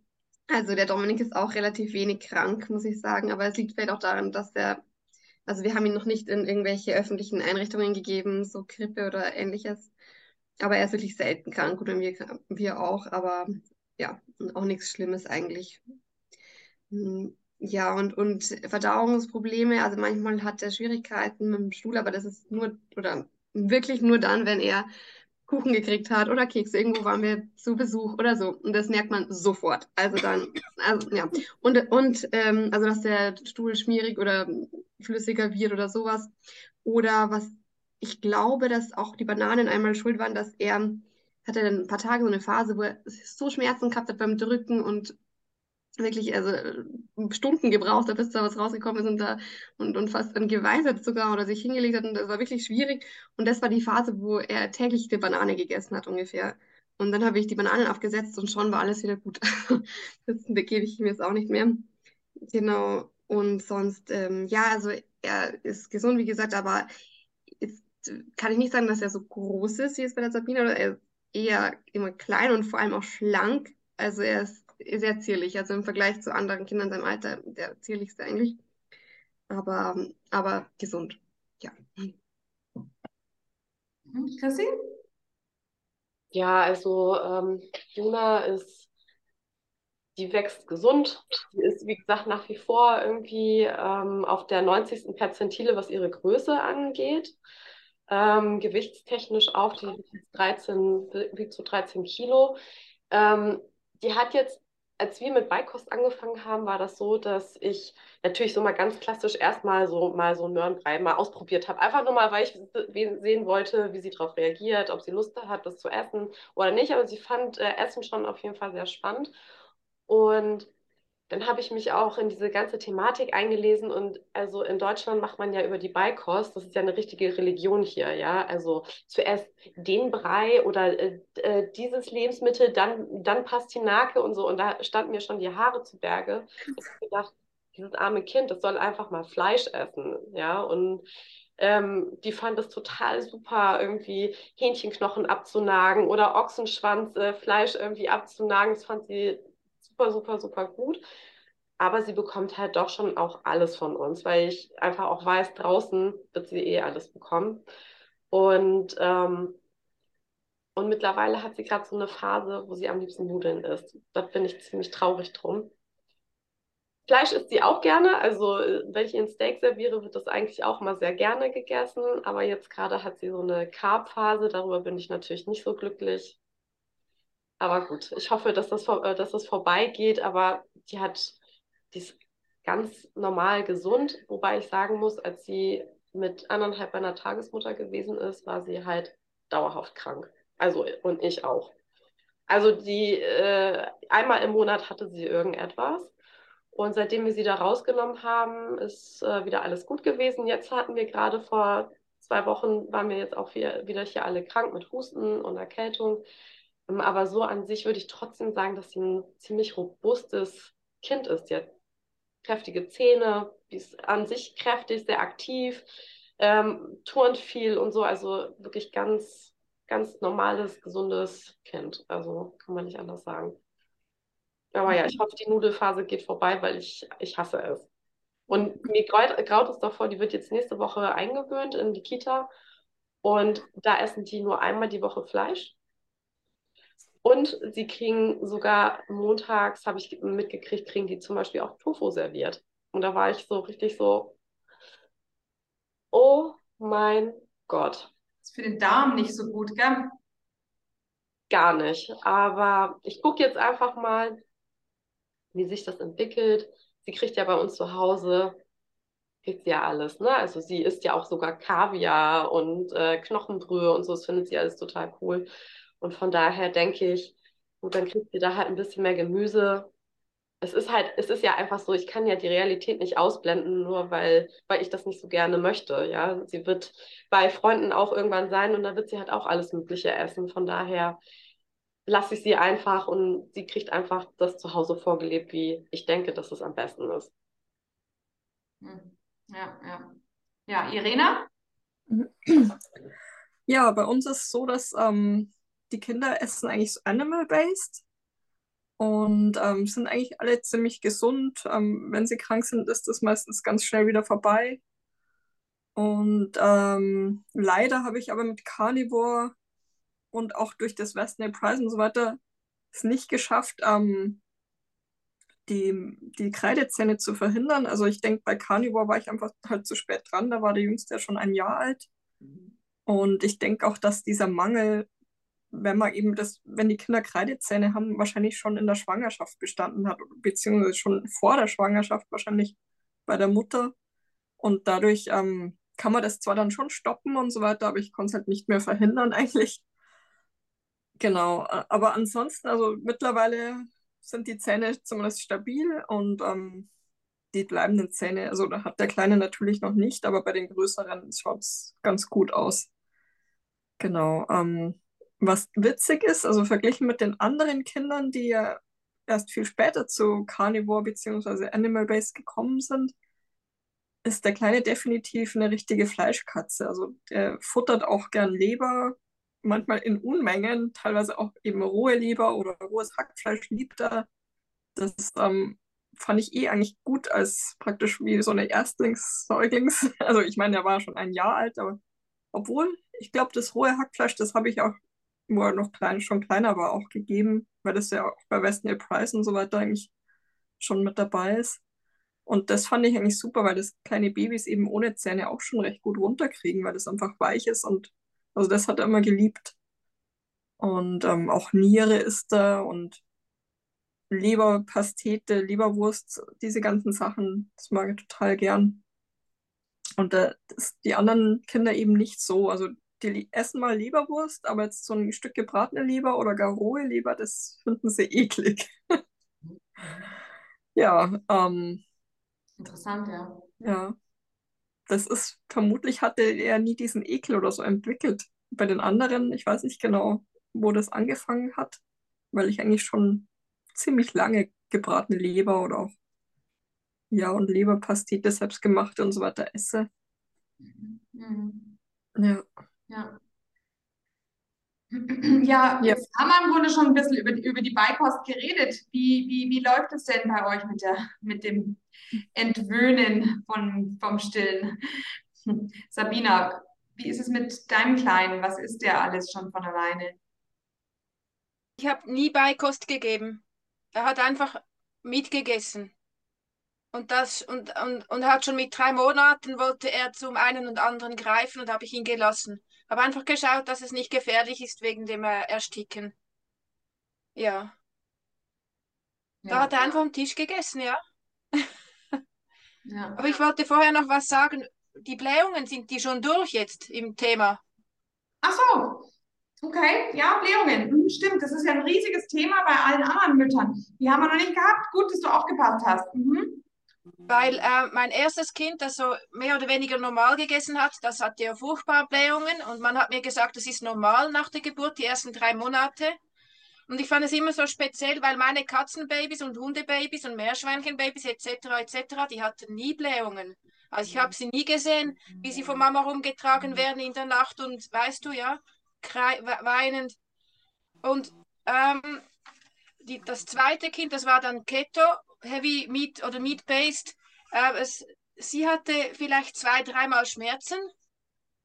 also der Dominik ist auch relativ wenig krank, muss ich sagen. Aber es liegt vielleicht auch daran, dass er also wir haben ihn noch nicht in irgendwelche öffentlichen Einrichtungen gegeben, so Grippe oder ähnliches. Aber er ist wirklich selten krank oder wir, wir auch, aber ja, auch nichts Schlimmes eigentlich. Hm, ja, und, und Verdauungsprobleme, also manchmal hat er Schwierigkeiten mit dem Stuhl, aber das ist nur oder wirklich nur dann, wenn er Kuchen gekriegt hat oder Kekse. Irgendwo waren wir zu Besuch oder so. Und das merkt man sofort. Also dann, also ja. Und, und ähm, also dass der Stuhl schmierig oder flüssiger wird oder sowas. Oder was ich glaube, dass auch die Bananen einmal schuld waren, dass er hatte dann ein paar Tage so eine Phase, wo er so Schmerzen gehabt hat beim Drücken und wirklich also Stunden gebraucht hat, bis da was rausgekommen ist und da und, und fast dann geweint hat sogar oder sich hingelegt hat und das war wirklich schwierig. Und das war die Phase, wo er täglich die Banane gegessen hat ungefähr. Und dann habe ich die Bananen aufgesetzt und schon war alles wieder gut. [LAUGHS] das begebe ich ihm jetzt auch nicht mehr. Genau. Und sonst, ähm, ja, also er ist gesund, wie gesagt, aber ist, kann ich nicht sagen, dass er so groß ist wie es bei der Sabine, oder er ist eher immer klein und vor allem auch schlank. Also er ist sehr zierlich, also im Vergleich zu anderen Kindern in seinem Alter der zierlichste eigentlich. Aber, aber gesund, ja. Chrissy? Ja, also ähm, Juna ist, die wächst gesund. Die ist, wie gesagt, nach wie vor irgendwie ähm, auf der 90. Perzentile, was ihre Größe angeht. Ähm, gewichtstechnisch auch, die wiegt 13, wiegt so 13 Kilo. Ähm, die hat jetzt als wir mit Beikost angefangen haben, war das so, dass ich natürlich so mal ganz klassisch erstmal so mal so ein Möhrenbrei mal ausprobiert habe. Einfach nur mal, weil ich sehen wollte, wie sie darauf reagiert, ob sie Lust hat, das zu essen oder nicht. Aber sie fand äh, Essen schon auf jeden Fall sehr spannend. Und dann habe ich mich auch in diese ganze Thematik eingelesen und also in Deutschland macht man ja über die Beikost, das ist ja eine richtige Religion hier, ja, also zuerst den Brei oder äh, äh, dieses Lebensmittel, dann, dann Pastinake und so. Und da standen mir schon die Haare zu Berge. Ich habe gedacht, dieses arme Kind, das soll einfach mal Fleisch essen, ja, und ähm, die fand es total super, irgendwie Hähnchenknochen abzunagen oder Ochsenschwanz, äh, Fleisch irgendwie abzunagen, das fand sie super, super, super gut. Aber sie bekommt halt doch schon auch alles von uns, weil ich einfach auch weiß, draußen wird sie eh alles bekommen. Und, ähm, und mittlerweile hat sie gerade so eine Phase, wo sie am liebsten Nudeln isst. Da bin ich ziemlich traurig drum. Fleisch isst sie auch gerne. Also, wenn ich ihr ein Steak serviere, wird das eigentlich auch mal sehr gerne gegessen. Aber jetzt gerade hat sie so eine Carb-Phase. Darüber bin ich natürlich nicht so glücklich. Aber gut, ich hoffe, dass das, äh, dass das vorbeigeht. Aber die hat, die ist ganz normal gesund. Wobei ich sagen muss, als sie mit anderthalb bei einer Tagesmutter gewesen ist, war sie halt dauerhaft krank. Also und ich auch. Also die äh, einmal im Monat hatte sie irgendetwas. Und seitdem wir sie da rausgenommen haben, ist äh, wieder alles gut gewesen. Jetzt hatten wir gerade vor zwei Wochen, waren wir jetzt auch wieder hier alle krank mit Husten und Erkältung. Ähm, aber so an sich würde ich trotzdem sagen, dass sie ein ziemlich robustes Kind ist. Sie hat kräftige Zähne, die ist an sich kräftig, sehr aktiv, ähm, turnt viel und so. Also wirklich ganz, ganz normales, gesundes Kind. Also kann man nicht anders sagen. Aber ja, ich hoffe, die Nudelphase geht vorbei, weil ich, ich hasse es. Und mir graut, graut es davor, die wird jetzt nächste Woche eingewöhnt in die Kita. Und da essen die nur einmal die Woche Fleisch. Und sie kriegen sogar montags, habe ich mitgekriegt, kriegen die zum Beispiel auch Tofu serviert. Und da war ich so richtig so, oh mein Gott. Das ist für den Darm nicht so gut, gell? Gar nicht. Aber ich gucke jetzt einfach mal, wie sich das entwickelt. Sie kriegt ja bei uns zu Hause, kriegt sie ja alles, ne? Also sie isst ja auch sogar Kaviar und äh, Knochenbrühe und so, das findet sie alles total cool. Und von daher denke ich, gut, dann kriegt sie da halt ein bisschen mehr Gemüse. Es ist halt, es ist ja einfach so, ich kann ja die Realität nicht ausblenden, nur weil, weil ich das nicht so gerne möchte. Ja, sie wird bei Freunden auch irgendwann sein und da wird sie halt auch alles Mögliche essen. Von daher lasse ich sie einfach und sie kriegt einfach das zu Hause vorgelebt, wie ich denke, dass es am besten ist. Hm. Ja, ja. Ja, Irena? Ja, bei uns ist es so, dass ähm, die Kinder essen eigentlich so animal-based und ähm, sind eigentlich alle ziemlich gesund. Ähm, wenn sie krank sind, ist das meistens ganz schnell wieder vorbei. Und ähm, leider habe ich aber mit Carnivore und auch durch das Western Prize und so weiter es nicht geschafft, ähm, die, die Kreidezähne zu verhindern. Also ich denke, bei Carnivore war ich einfach halt zu spät dran. Da war der Jüngste ja schon ein Jahr alt. Und ich denke auch, dass dieser Mangel, wenn man eben das, wenn die Kinder Kreidezähne haben, wahrscheinlich schon in der Schwangerschaft bestanden hat, beziehungsweise schon vor der Schwangerschaft wahrscheinlich bei der Mutter. Und dadurch ähm, kann man das zwar dann schon stoppen und so weiter, aber ich konnte es halt nicht mehr verhindern [LAUGHS] eigentlich. Genau, aber ansonsten, also mittlerweile sind die Zähne zumindest stabil und ähm, die bleibenden Zähne, also da hat der Kleine natürlich noch nicht, aber bei den größeren schaut es ganz gut aus. Genau. Ähm, was witzig ist, also verglichen mit den anderen Kindern, die ja erst viel später zu Carnivore bzw. Animal-Based gekommen sind, ist der Kleine definitiv eine richtige Fleischkatze. Also der futtert auch gern Leber, manchmal in Unmengen, teilweise auch eben rohe Leber oder rohes Hackfleisch liebt er. Das ähm, fand ich eh eigentlich gut als praktisch wie so eine Erstlingssäuglings. [LAUGHS] Also ich meine, er war schon ein Jahr alt, aber obwohl, ich glaube, das rohe Hackfleisch, das habe ich auch, wo er noch klein, schon kleiner war, auch gegeben, weil das ja auch bei Weston Price und so weiter eigentlich schon mit dabei ist. Und das fand ich eigentlich super, weil das kleine Babys eben ohne Zähne auch schon recht gut runterkriegen, weil das einfach weich ist und also das hat er immer geliebt. Und ähm, auch Niere ist da und Leberpastete, Leberwurst, diese ganzen Sachen, das mag ich total gern. Und äh, das, die anderen Kinder eben nicht so. Also die essen mal Leberwurst, aber jetzt so ein Stück gebratene Leber oder gar rohe Leber, das finden sie eklig. [LAUGHS] ja, ähm, Interessant, ja. ja. Das ist, vermutlich hatte er nie diesen Ekel oder so entwickelt. Bei den anderen, ich weiß nicht genau, wo das angefangen hat, weil ich eigentlich schon ziemlich lange gebratene Leber oder auch ja und Leberpastete selbst gemacht und so weiter esse. Mhm. Ja. Ja. [CLEARS THROAT] Ja, Ja. jetzt haben wir im Grunde schon ein bisschen über, über die Beikost geredet. Wie, wie, wie läuft es denn bei euch mit der, mit dem Entwöhnen von, vom Stillen? [LAUGHS] Sabina, wie ist es mit deinem Kleinen? Was isst der alles schon von alleine? Ich habe nie Beikost gegeben. Er hat einfach mitgegessen. Und das und, und, und hat schon mit drei Monaten wollte er zum einen und anderen greifen und habe ich ihn gelassen. Habe einfach geschaut, dass es nicht gefährlich ist wegen dem äh, Ersticken. Ja, da Ja, hat er einfach am Tisch gegessen, ja. ja. [LAUGHS] Aber ich wollte vorher noch was sagen. Die Blähungen, sind die schon durch jetzt im Thema? Ach so, okay, ja, Blähungen. Hm, stimmt, das ist ja ein riesiges Thema bei allen anderen Müttern. Die haben wir noch nicht gehabt. Gut, dass du aufgepasst hast. Mhm. Weil äh, mein erstes Kind, das so mehr oder weniger normal gegessen hat, das hatte ja furchtbare Blähungen und man hat mir gesagt, das ist normal nach der Geburt, die ersten drei Monate. Und ich fand es immer so speziell, weil meine Katzenbabys und Hundebabys und Meerschweinchenbabys etc. etc., die hatten nie Blähungen. Also ich habe sie nie gesehen, wie sie von Mama rumgetragen werden in der Nacht und weißt du ja, weinend. Und ähm, die, das zweite Kind, das war dann Keto, Heavy Meat oder Meat Based. Äh, es, sie hatte vielleicht zwei, dreimal Schmerzen,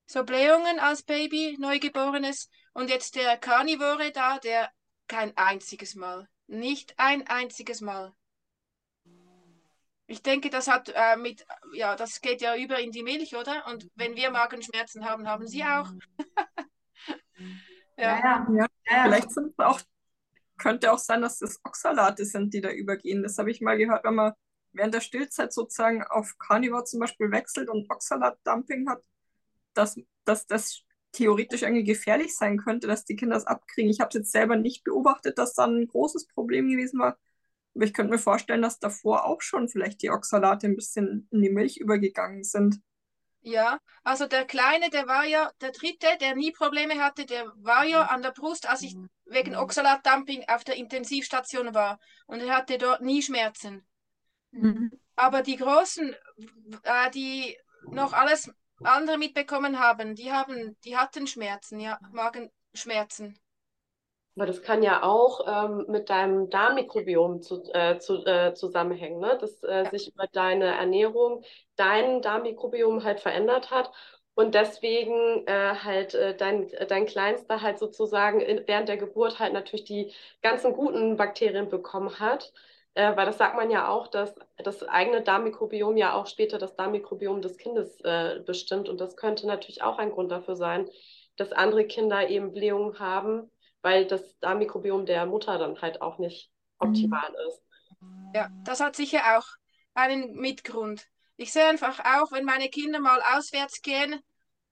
so Blähungen als Baby, Neugeborenes. Und jetzt der Carnivore da, der kein einziges Mal. Nicht ein einziges Mal. Ich denke, das hat äh, mit, ja, das geht ja über in die Milch, oder? Und wenn wir Magenschmerzen haben, haben sie auch. [LAUGHS] ja. Ja, ja. ja. Vielleicht sind es auch, könnte auch sein, dass das Oxalate sind, die da übergehen. Das habe ich mal gehört, wenn man während der Stillzeit sozusagen auf Carnivore zum Beispiel wechselt und Oxalat-Dumping hat, dass, dass das theoretisch irgendwie gefährlich sein könnte, dass die Kinder das abkriegen. Ich habe es jetzt selber nicht beobachtet, dass da ein großes Problem gewesen war. Aber ich könnte mir vorstellen, dass davor auch schon vielleicht die Oxalate ein bisschen in die Milch übergegangen sind. Ja, also der Kleine, der war ja, der Dritte, der nie Probleme hatte, der war ja an der Brust, als ich wegen Oxalatdumping auf der Intensivstation war. Und er hatte dort nie Schmerzen. Mhm. Aber die Großen, äh, die noch alles andere mitbekommen haben, die haben, die hatten Schmerzen, ja, Magenschmerzen. Aber das kann ja auch ähm, mit deinem Darmmikrobiom zu, äh, zu, äh, zusammenhängen, ne? dass äh, ja. sich über deine Ernährung dein Darmmikrobiom halt verändert hat und deswegen äh, halt äh, dein, dein Kleinster halt sozusagen in, während der Geburt halt natürlich die ganzen guten Bakterien bekommen hat. Äh, weil das sagt man ja auch, dass das eigene Darmmikrobiom ja auch später das Darmmikrobiom des Kindes bestimmt. Und das könnte natürlich auch ein Grund dafür sein, dass andere Kinder eben Blähungen haben, weil das Darmmikrobiom der Mutter dann halt auch nicht optimal mhm. ist. Ja, das hat sicher auch einen Mitgrund. Ich sehe einfach auch, wenn meine Kinder mal auswärts gehen,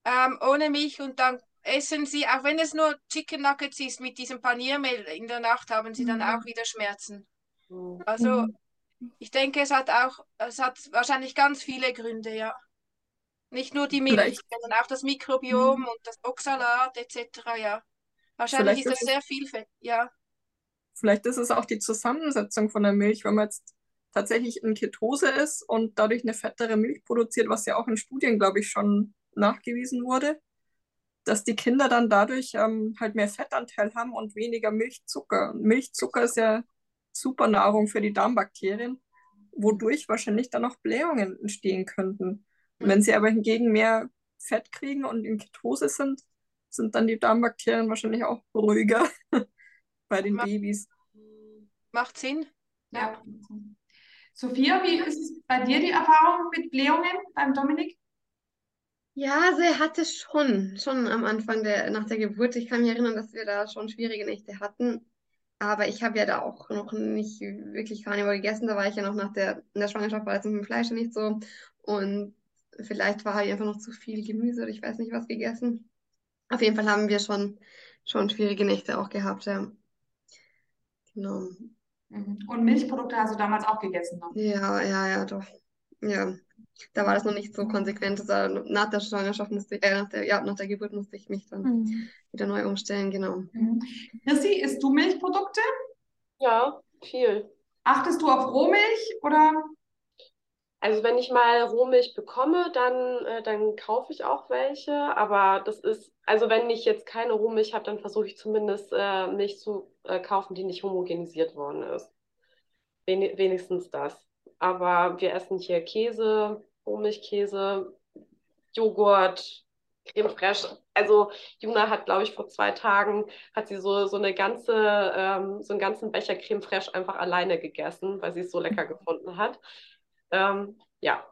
ähm, ohne mich und dann essen sie, auch wenn es nur Chicken Nuggets ist mit diesem Paniermehl in der Nacht, haben sie dann mhm. auch wieder Schmerzen. Mhm. Also ich denke, es hat auch, es hat wahrscheinlich ganz viele Gründe, ja. Nicht nur die Milch, Vielleicht. sondern auch das Mikrobiom mhm. und das Oxalat etc. Ja. Wahrscheinlich Vielleicht ist das sehr vielfältig, ja. Vielleicht ist es auch die Zusammensetzung von der Milch, wenn man jetzt tatsächlich in Ketose ist und dadurch eine fettere Milch produziert, was ja auch in Studien, glaube ich, schon nachgewiesen wurde, dass die Kinder dann dadurch ähm, halt mehr Fettanteil haben und weniger Milchzucker. Milchzucker ist ja super Nahrung für die Darmbakterien, wodurch wahrscheinlich dann auch Blähungen entstehen könnten. Und wenn sie aber hingegen mehr Fett kriegen und in Ketose sind, sind dann die Darmbakterien wahrscheinlich auch ruhiger [LAUGHS] bei den Macht, Babys. Macht Sinn. Ja. Sophia, wie ist es bei dir die Erfahrung mit Blähungen beim Dominik? Ja, sie also hatte schon, schon am Anfang der, nach der Geburt. Ich kann mich erinnern, dass wir da schon schwierige Nächte hatten. Aber ich habe ja da auch noch nicht wirklich Carnivore gegessen. Da war ich ja noch nach der, in der Schwangerschaft war das mit dem Fleisch nicht so. Und vielleicht war halt einfach noch zu viel Gemüse oder ich weiß nicht was gegessen. Auf jeden Fall haben wir schon, schon schwierige Nächte auch gehabt, ja. Genau. Mhm. Und Milchprodukte hast du damals auch gegessen noch? Ja, ja, ja, doch. Ja. Da war das noch nicht so konsequent. Also nach der Schwangerschaft musste ich, äh, nach der, ja, nach der Geburt musste ich mich dann mhm. wieder neu umstellen, genau. Mhm. Chrissy, isst du Milchprodukte? Ja, viel. Achtest du auf Rohmilch oder? Also wenn ich mal Rohmilch bekomme, dann, äh, dann kaufe ich auch welche. Aber das ist, also wenn ich jetzt keine Rohmilch habe, dann versuche ich zumindest äh, Milch zu äh, kaufen, die nicht homogenisiert worden ist. Wen wenigstens das. Aber wir essen hier Käse, Rohmilchkäse, Joghurt, Creme fraiche. Also Juna hat, glaube ich, vor zwei Tagen hat sie so, so eine ganze, ähm, so einen ganzen Becher Creme fraiche einfach alleine gegessen, weil sie es so lecker [LAUGHS] gefunden hat. Ähm, ja,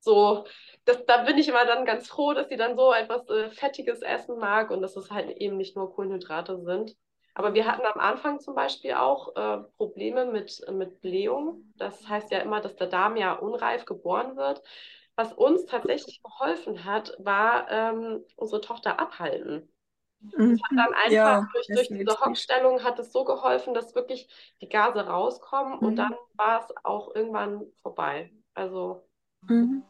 so, das, da bin ich immer dann ganz froh, dass sie dann so etwas äh, Fettiges essen mag und dass es halt eben nicht nur Kohlenhydrate sind. Aber wir hatten am Anfang zum Beispiel auch äh, Probleme mit, mit Blähung. Das heißt ja immer, dass der Darm ja unreif geboren wird. Was uns tatsächlich geholfen hat, war ähm, unsere Tochter abhalten. Mhm. Das hat dann einfach ja, durch, durch diese Hockstellung hat es so geholfen, dass wirklich die Gase rauskommen mhm. und dann war es auch irgendwann vorbei. Also mhm.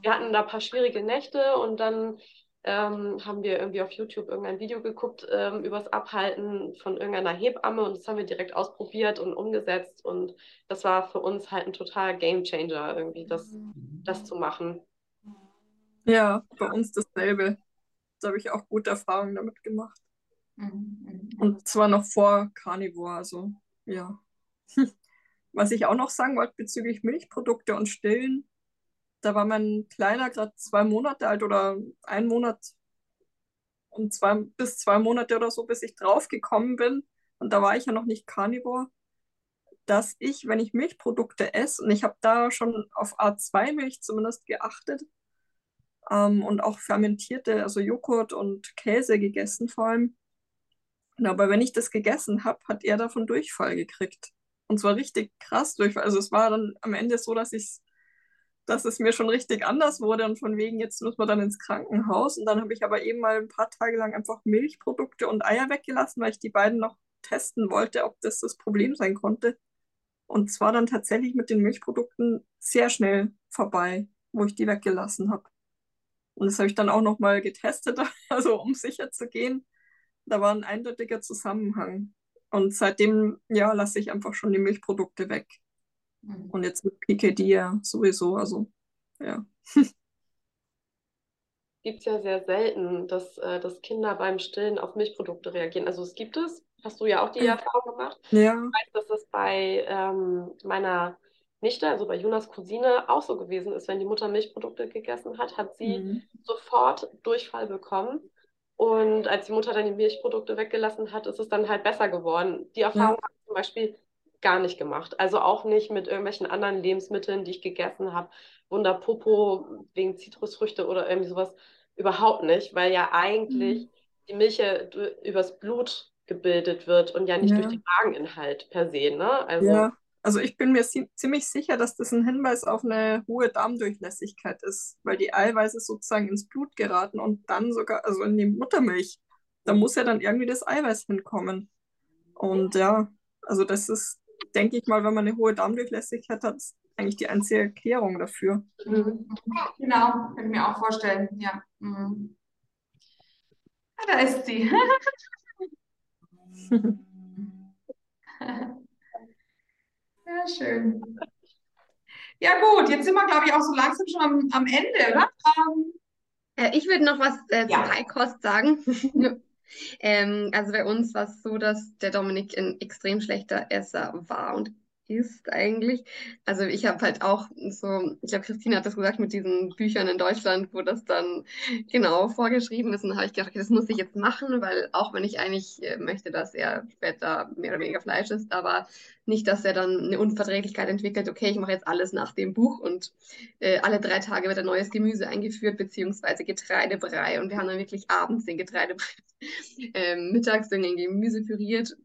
wir hatten da ein paar schwierige Nächte und dann ähm, haben wir irgendwie auf YouTube irgendein Video geguckt ähm, über das Abhalten von irgendeiner Hebamme und das haben wir direkt ausprobiert und umgesetzt und das war für uns halt ein total Game Changer irgendwie, das, das zu machen. Ja, bei uns dasselbe. Da habe ich auch gute Erfahrungen damit gemacht. Mhm. Und zwar noch vor Carnivore, also ja. [LAUGHS] Was ich auch noch sagen wollte bezüglich Milchprodukte und Stillen, da war mein Kleiner gerade zwei Monate alt oder ein Monat und zwei bis zwei Monate oder so, bis ich drauf gekommen bin. Und da war ich ja noch nicht Carnivore, dass ich, wenn ich Milchprodukte esse, und ich habe da schon auf A2-Milch zumindest geachtet ähm, und auch fermentierte, also Joghurt und Käse gegessen vor allem. Aber wenn ich das gegessen habe, hat er davon Durchfall gekriegt. Und zwar richtig krass Durchfall. Also es war dann am Ende so, dass ich dass es mir schon richtig anders wurde und von wegen, jetzt muss man dann ins Krankenhaus. Und dann habe ich aber eben mal ein paar Tage lang einfach Milchprodukte und Eier weggelassen, weil ich die beiden noch testen wollte, ob das das Problem sein konnte. Und zwar dann tatsächlich mit den Milchprodukten sehr schnell vorbei, wo ich die weggelassen habe. Und das habe ich dann auch nochmal getestet, [LAUGHS] also um sicher zu gehen. Da war ein eindeutiger Zusammenhang. Und seitdem, ja, lasse ich einfach schon die Milchprodukte weg. Mhm. Und jetzt mit PKD ja sowieso, also ja. [LAUGHS] Gibt es ja sehr selten, dass, äh, dass Kinder beim Stillen auf Milchprodukte reagieren. Also es gibt es, hast du ja auch die Erfahrung gemacht. Ja. Ich weiß, dass das bei ähm, meiner Nichte, also bei Jonas Cousine, auch so gewesen ist. Wenn die Mutter Milchprodukte gegessen hat, hat sie mhm. sofort Durchfall bekommen. Und als die Mutter dann die Milchprodukte weggelassen hat, ist es dann halt besser geworden. Die Erfahrung ja. habe ich zum Beispiel gar nicht gemacht. Also auch nicht mit irgendwelchen anderen Lebensmitteln, die ich gegessen habe. Wunderpopo wegen Zitrusfrüchte oder irgendwie sowas. Überhaupt nicht, weil ja eigentlich mhm. die Milch übers Blut gebildet wird und ja nicht ja. durch den Mageninhalt per se. Ne? Also, ja. Also ich bin mir ziemlich sicher, dass das ein Hinweis auf eine hohe Darmdurchlässigkeit ist, weil die Eiweiße sozusagen ins Blut geraten und dann sogar, also in die Muttermilch, da muss ja dann irgendwie das Eiweiß hinkommen. Und ja, also das ist, denke ich mal, wenn man eine hohe Darmdurchlässigkeit hat, ist eigentlich die einzige Erklärung dafür. Mhm. Genau, kann ich mir auch vorstellen, ja. Mhm. Ah, da ist sie. [LAUGHS] [LAUGHS] Sehr schön. Ja, gut, jetzt sind wir, glaube ich, auch so langsam schon am, am Ende, oder? Ähm, äh, ich würde noch was äh, ja. zur Heilkost sagen. [LAUGHS] ähm, also bei uns war es so, dass der Dominik ein extrem schlechter Esser war und ist eigentlich. Also ich habe halt auch so, ich glaube, Christine hat das gesagt mit diesen Büchern in Deutschland, wo das dann genau vorgeschrieben ist. Und dann habe ich gedacht, okay, das muss ich jetzt machen, weil auch wenn ich eigentlich äh, möchte, dass er später mehr oder weniger Fleisch isst, aber nicht, dass er dann eine Unverträglichkeit entwickelt, okay, ich mache jetzt alles nach dem Buch und äh, alle drei Tage wird ein neues Gemüse eingeführt, beziehungsweise Getreidebrei. Und wir haben dann wirklich abends den Getreidebrei, [LAUGHS] äh, mittags den Gemüse püriert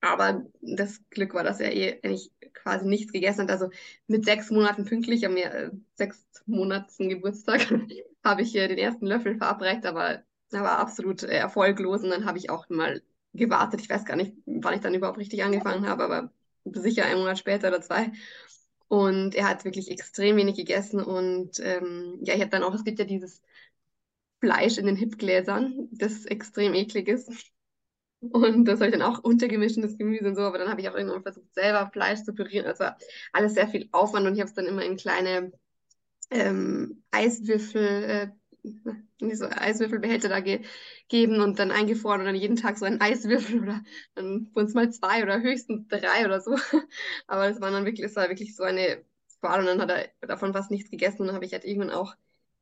aber das Glück war, dass er eh eigentlich quasi nichts gegessen hat. Also mit sechs Monaten pünktlich, am äh, sechs Monaten Geburtstag, [LAUGHS] habe ich äh, den ersten Löffel verabreicht, aber er war absolut äh, erfolglos. Und dann habe ich auch mal gewartet. Ich weiß gar nicht, wann ich dann überhaupt richtig angefangen habe, aber sicher einen Monat später oder zwei. Und er hat wirklich extrem wenig gegessen. Und ähm, ja, ich habe dann auch, es gibt ja dieses Fleisch in den Hipgläsern, das extrem eklig ist. Und das habe ich dann auch untergemischtes Gemüse und so, aber dann habe ich auch irgendwann versucht, selber Fleisch zu pürieren. Also alles sehr viel Aufwand und ich habe es dann immer in kleine ähm, Eiswürfel, äh, so Eiswürfelbehälter da gegeben und dann eingefroren und dann jeden Tag so ein Eiswürfel oder dann wurden es mal zwei oder höchstens drei oder so. [LAUGHS] Aber es war dann wirklich, es war wirklich so eine Qual und dann hat er davon fast nichts gegessen und dann habe ich halt irgendwann auch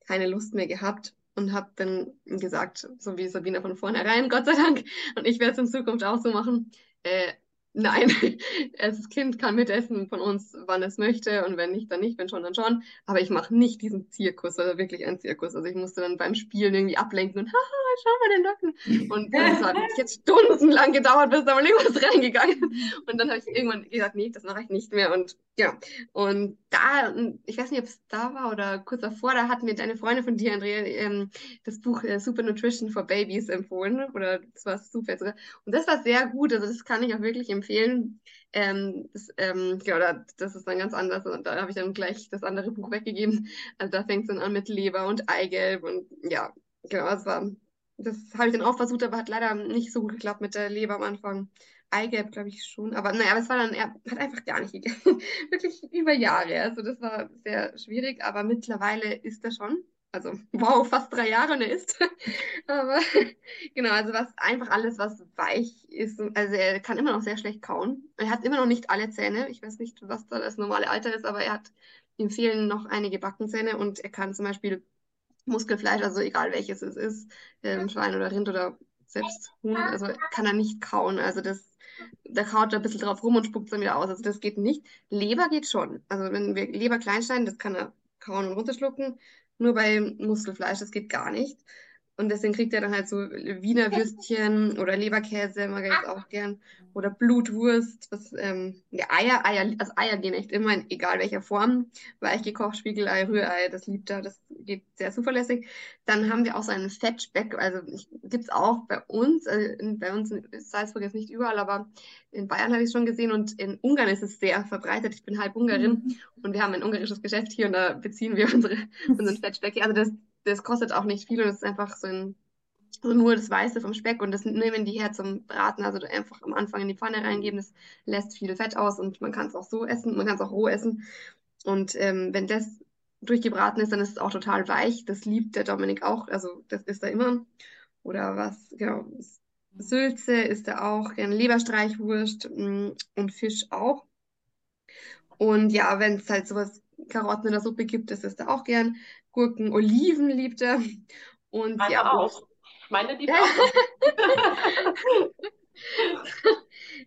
keine Lust mehr gehabt und habe dann gesagt, so wie Sabina von vornherein, [LAUGHS] Gott sei Dank, und ich werde es in Zukunft auch so machen, äh, Nein, [LAUGHS] das Kind kann mitessen von uns, wann es möchte und wenn nicht, dann nicht, wenn schon, dann schon. Aber ich mache nicht diesen Zirkus, also wirklich ein Zirkus. Also ich musste dann beim Spielen irgendwie ablenken und [LAUGHS] haha, schau mal den Löffel. Und das hat jetzt [LAUGHS] stundenlang gedauert, bis da mal irgendwas reingegangen. Und dann habe ich irgendwann gesagt, nee, das mache ich nicht mehr. Und ja, und da, ich weiß nicht, ob es da war oder kurz davor, da hat mir deine Freundin von dir, Andrea, ähm, das Buch äh, Super Nutrition for Babies empfohlen. Oder das war super. Und das war sehr gut. Also das kann ich auch wirklich empfehlen empfehlen. Ähm, das, ähm, ja, das ist dann ganz anders. Und da habe ich dann gleich das andere Buch weggegeben. Also da fängt es dann an mit Leber und Eigelb und ja, genau, das war, das habe ich dann auch versucht, aber hat leider nicht so gut geklappt mit der Leber am Anfang. Eigelb, glaube ich schon. Aber naja, es war dann, er hat einfach gar nicht gegessen. [LAUGHS] Wirklich über Jahre. Also das war sehr schwierig, aber mittlerweile ist er schon. Also, wow, fast drei Jahre und er isst. [LAUGHS] Aber [LAUGHS] genau, also was einfach alles, was weich ist. Also er kann immer noch sehr schlecht kauen. Er hat immer noch nicht alle Zähne. Ich weiß nicht, was da das normale Alter ist, aber er hat ihm fehlen noch einige Backenzähne und er kann zum Beispiel Muskelfleisch, also egal welches es ist, ähm, Schwein oder Rind oder selbst Huhn, also kann er nicht kauen. Also das, da kaut er ein bisschen drauf rum und spuckt es dann wieder aus. Also das geht nicht. Leber geht schon. Also wenn wir Leber klein schneiden, das kann er kauen und runterschlucken. Nur bei Muskelfleisch, das geht gar nicht. Und deswegen kriegt er dann halt so Wiener Würstchen [LAUGHS] oder Leberkäse, mag er jetzt auch gern. Oder Blutwurst, was, ähm, ja, Eier, Eier, also Eier gehen echt immer in egal welcher Form. Weichgekocht, Spiegelei, Rührei, das liebt er, das geht sehr zuverlässig. Dann haben wir auch so einen Fettspeck, also gibt es auch bei uns, also bei uns in Salzburg jetzt nicht überall, aber in Bayern habe ich es schon gesehen und in Ungarn ist es sehr verbreitet. Ich bin halb Ungarin mhm. und wir haben ein ungarisches Geschäft hier und da beziehen wir [LAUGHS] unsere, unseren Fettspeck. Also das das kostet auch nicht viel und es ist einfach so ein so nur das Weiße vom Speck und das nehmen die her zum Braten. Also einfach am Anfang in die Pfanne reingeben, das lässt viel Fett aus und man kann es auch so essen, man kann es auch roh essen. Und ähm, wenn das durchgebraten ist, dann ist es auch total weich. Das liebt der Dominik auch, also das ist er immer. Oder was, genau, Sülze ist er auch, gerne Leberstreichwurst mm, und Fisch auch. Und ja, wenn es halt sowas Karotten in der Suppe gibt, ist es da auch gern. Gurken, Oliven liebt er. Und Meine ja, auch. Meine liebt auch. [LAUGHS]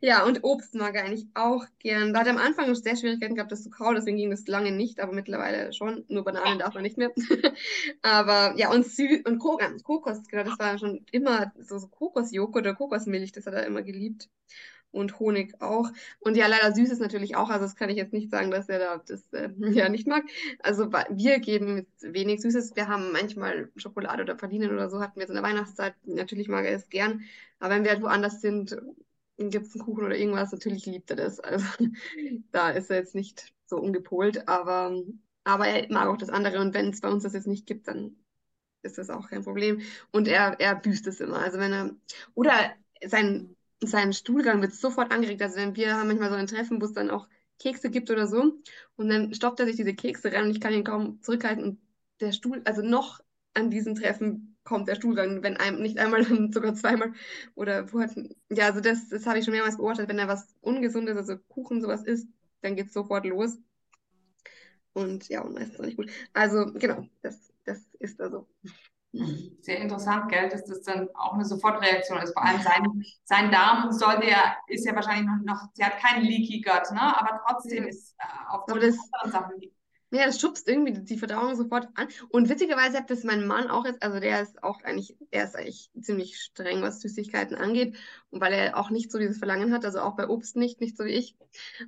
ja, und Obst mag er eigentlich auch gern. Da hat er am Anfang sehr Schwierigkeiten gehabt, das zu kauen, deswegen ging das lange nicht, aber mittlerweile schon. Nur Bananen darf man nicht mehr. [LAUGHS] aber ja, und, Sü und Kokos, genau, das war schon immer so, so Kokosjoghurt oder Kokosmilch, das hat er immer geliebt und Honig auch. Und ja, leider süß ist natürlich auch. Also das kann ich jetzt nicht sagen, dass er da das äh, [LAUGHS] ja nicht mag. Also wir geben wenig Süßes. Wir haben manchmal Schokolade oder Pralinen oder so hatten wir jetzt in der Weihnachtszeit. Natürlich mag er es gern. Aber wenn wir halt woanders sind, gibt es einen Kuchen oder irgendwas, natürlich liebt er das. [LAUGHS] Also da ist er jetzt nicht so ungepolt. Aber, aber er mag auch das andere. Und wenn es bei uns das jetzt nicht gibt, dann ist das auch kein Problem. Und er, er büßt es immer. Also wenn er, oder sein sein Stuhlgang wird sofort angeregt. Also wenn wir haben manchmal so ein Treffen, wo es dann auch Kekse gibt oder so, und dann stoppt er sich diese Kekse rein und ich kann ihn kaum zurückhalten und der Stuhl, also noch an diesem Treffen kommt der Stuhlgang, wenn einem nicht einmal, [LAUGHS] dann sogar zweimal oder wo hat, ja, also das, das habe ich schon mehrmals beobachtet, wenn er was Ungesundes, also Kuchen sowas isst, dann geht es sofort los. Und ja, und meistens auch nicht gut. Also genau, das, das ist also. [LAUGHS] Sehr interessant, gell, dass das dann auch eine Sofortreaktion ist. Vor allem sein, sein Darm sollte ja, ist ja wahrscheinlich noch, noch sie hat keinen Leaky Gut, ne? aber trotzdem ja. ist äh, auf das, anderen Sachen ja, das schubst irgendwie die Verdauung sofort an. Und witzigerweise hat das mein Mann auch jetzt, also der ist auch eigentlich, er ist eigentlich ziemlich streng, was Süßigkeiten angeht. Und weil er auch nicht so dieses Verlangen hat, also auch bei Obst nicht, nicht so wie ich.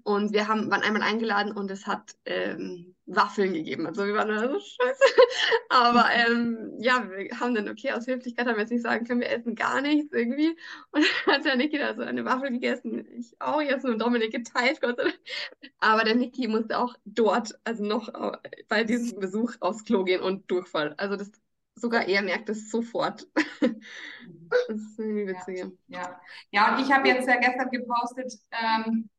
Und wir haben, waren einmal eingeladen und es hat ähm, Waffeln gegeben. Also wir waren da so scheiße. [LAUGHS] Aber ähm, ja, wir haben dann, okay, aus Höflichkeit haben wir jetzt nicht sagen können, wir essen gar nichts irgendwie. [LAUGHS] Und dann hat der Niki da so eine Waffel gegessen. Ich auch jetzt mit Dominik geteilt, Gott sei Dank. Aber der Niki musste auch dort, also noch bei diesem Besuch aufs Klo gehen und Durchfall. Also das sogar er merkt es sofort. [LAUGHS] das ist irgendwie witzig. Ja, ja. ja und ich habe jetzt ja gestern gepostet, ähm,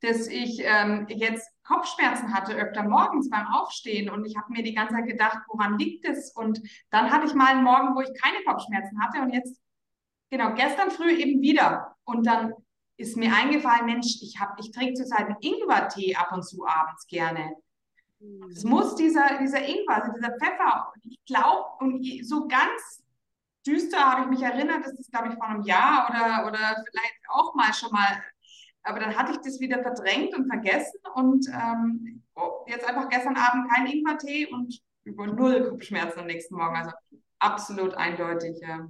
dass ich ähm, jetzt Kopfschmerzen hatte öfter morgens beim Aufstehen und ich habe mir die ganze Zeit gedacht, woran liegt es? Und dann hatte ich mal einen Morgen, wo ich keine Kopfschmerzen hatte und jetzt, genau, gestern früh eben wieder. Und dann ist mir eingefallen, Mensch, ich, hab, ich trinke zurzeit einen Ingwertee ab und zu abends gerne. Es muss dieser, dieser Ingwer, also dieser Pfeffer, ich glaube, und so ganz düster habe ich mich erinnert, das ist, glaube ich, vor einem Jahr oder, oder vielleicht auch mal schon mal aber dann hatte ich das wieder verdrängt und vergessen und ähm, oh, jetzt einfach gestern Abend kein Ingwertee und über null Kopfschmerzen am nächsten Morgen. Also absolut eindeutig. Ja.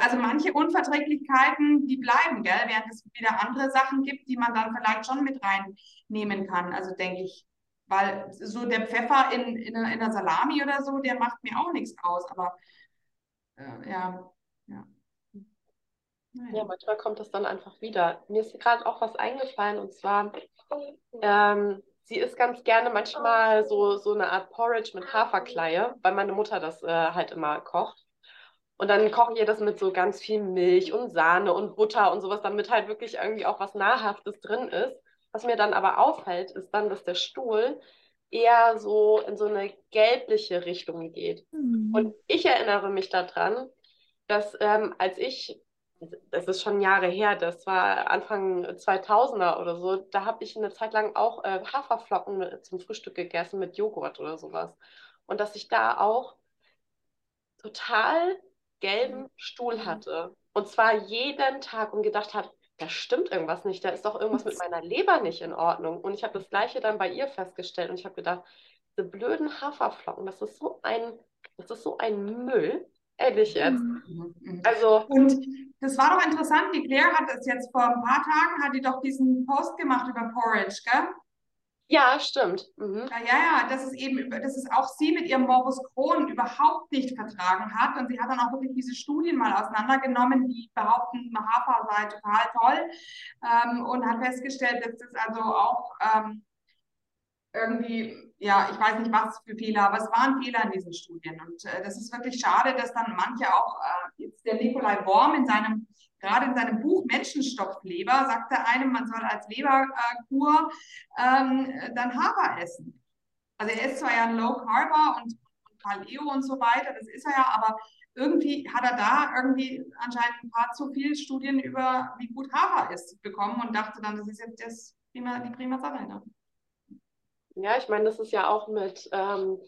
Also manche Unverträglichkeiten, die bleiben, gell, während es wieder andere Sachen gibt, die man dann vielleicht schon mit reinnehmen kann. Also denke ich, weil so der Pfeffer in, in, in der Salami oder so, der macht mir auch nichts aus. Aber äh, ja, ja. Ja, manchmal kommt das dann einfach wieder. Mir ist gerade auch was eingefallen und zwar, ähm, sie isst ganz gerne manchmal so, so eine Art Porridge mit Haferkleie, weil meine Mutter das äh, halt immer kocht. Und dann kochen ihr das mit so ganz viel Milch und Sahne und Butter und sowas, damit halt wirklich irgendwie auch was Nahrhaftes drin ist. Was mir dann aber auffällt, ist dann, dass der Stuhl eher so in so eine gelbliche Richtung geht. Mhm. Und ich erinnere mich daran, dass ähm, als ich, das ist schon Jahre her, das war Anfang 2000er oder so, da habe ich eine Zeit lang auch äh, Haferflocken zum Frühstück gegessen mit Joghurt oder sowas. Und dass ich da auch total gelben Stuhl hatte. Und zwar jeden Tag und gedacht habe, da stimmt irgendwas nicht, da ist doch irgendwas mit [LAUGHS] meiner Leber nicht in Ordnung. Und ich habe das gleiche dann bei ihr festgestellt und ich habe gedacht, diese blöden Haferflocken, das ist so ein, das ist so ein Müll. Ehrlich jetzt. Mhm, mhm. Also, Und das war doch interessant, die Claire hat es jetzt vor ein paar Tagen, hat die doch diesen Post gemacht über Porridge, gell? ja, stimmt. Mhm. Ja, ja, ja, dass es eben, dass es auch sie mit ihrem Morbus Crohn überhaupt nicht vertragen hat. Und sie hat dann auch wirklich diese Studien mal auseinandergenommen, die behaupten, Hafer sei total toll. Ähm, und hat festgestellt, dass das also auch ähm, irgendwie, ja, ich weiß nicht, was für Fehler, aber es waren Fehler in diesen Studien. Und äh, das ist wirklich schade, dass dann manche auch, äh, jetzt der Nikolai Worm in seinem, gerade in seinem Buch Menschenstopfleber, sagte einem, man soll als Leberkur ähm, dann Hafer essen. Also er ist zwar ja ein Low Carber und, und Paleo und so weiter, das ist er ja, aber irgendwie hat er da irgendwie anscheinend ein paar zu viele Studien über, wie gut Hafer ist, bekommen und dachte dann, das ist jetzt das prima, die prima Sache. Ne? Ja, ich meine, das ist ja auch mit, ähm,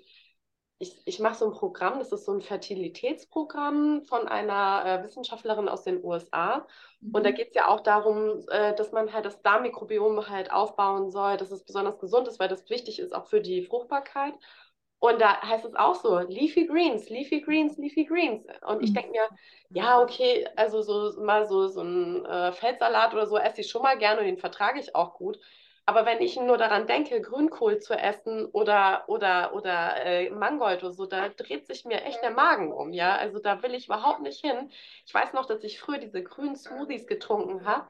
ich, ich mache so ein Programm, das ist so ein Fertilitätsprogramm von einer äh, Wissenschaftlerin aus den USA. Und da geht es ja auch darum, äh, dass man halt das Darmmikrobiom halt aufbauen soll, dass es besonders gesund ist, weil das wichtig ist auch für die Fruchtbarkeit. Und da heißt es auch so, Leafy Greens, Leafy Greens, Leafy Greens. Und ich denke mir, ja, okay, also so mal so, so ein äh, Feldsalat oder so esse ich schon mal gerne und den vertrage ich auch gut. Aber wenn ich nur daran denke, Grünkohl zu essen oder, oder, oder äh, Mangold oder so, da dreht sich mir echt der Magen um, ja. Also da will ich überhaupt nicht hin. Ich weiß noch, dass ich früher diese grünen Smoothies getrunken habe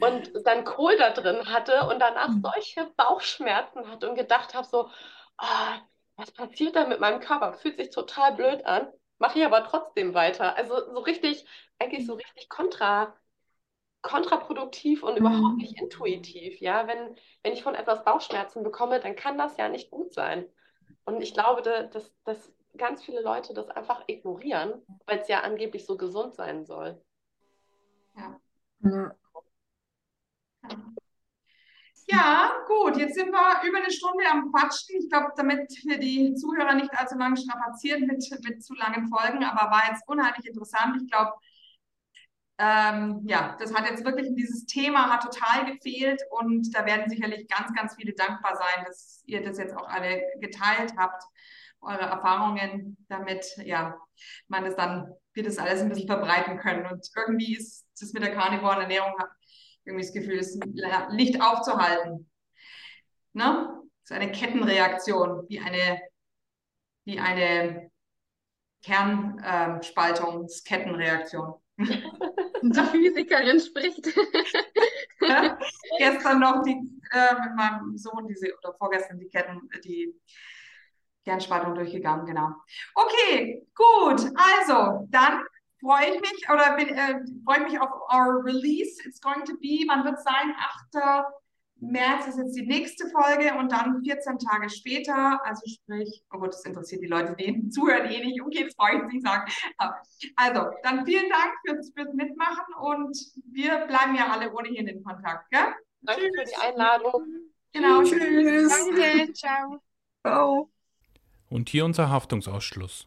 und dann Kohl da drin hatte und danach solche Bauchschmerzen hatte und gedacht habe, so, ah, was passiert da mit meinem Körper? Fühlt sich total blöd an, mache ich aber trotzdem weiter. Also so richtig, eigentlich so richtig kontra kontraproduktiv und überhaupt nicht intuitiv. Ja, wenn, wenn ich von etwas Bauchschmerzen bekomme, dann kann das ja nicht gut sein. Und ich glaube, da- dass, dass ganz viele Leute das einfach ignorieren, weil es ja angeblich so gesund sein soll. Ja. Ja, gut, jetzt sind wir über eine Stunde am Quatschen. Ich glaube, damit wir die Zuhörer nicht allzu lange strapazieren mit, mit zu langen Folgen, aber war jetzt unheimlich interessant. Ich glaube, ähm, ja, das hat jetzt wirklich dieses Thema hat total gefehlt und da werden sicherlich ganz, ganz viele dankbar sein, dass ihr das jetzt auch alle geteilt habt, eure Erfahrungen, damit ja man das dann wir das alles ein bisschen verbreiten können. Und irgendwie ist das mit der Carnivoren Ernährung habe irgendwie das Gefühl, es nicht aufzuhalten. Ne? So eine Kettenreaktion, wie eine, wie eine Kernspaltungskettenreaktion. [LAUGHS] Die Physikerin spricht. Ja, [LAUGHS] gestern noch die, äh, mit meinem Sohn diese, oder vorgestern die Ketten, die Kernspaltung durchgegangen, genau. Okay, gut. Also, dann freue ich mich oder äh, freue mich auf our release. It's going to be, wann wird es sein? 8. März ist jetzt die nächste Folge und dann 14 Tage später, also sprich, oh Gott, das interessiert die Leute, die [LAUGHS] zuhören eh nicht. Okay, das brauche ich jetzt nicht sagen. Also, dann vielen Dank fürs, fürs Mitmachen und wir bleiben ja alle ohnehin in Kontakt, gell? Danke für die Einladung. Genau, Tschüss. Danke, ciao. Ciao. Und hier unser Haftungsausschluss.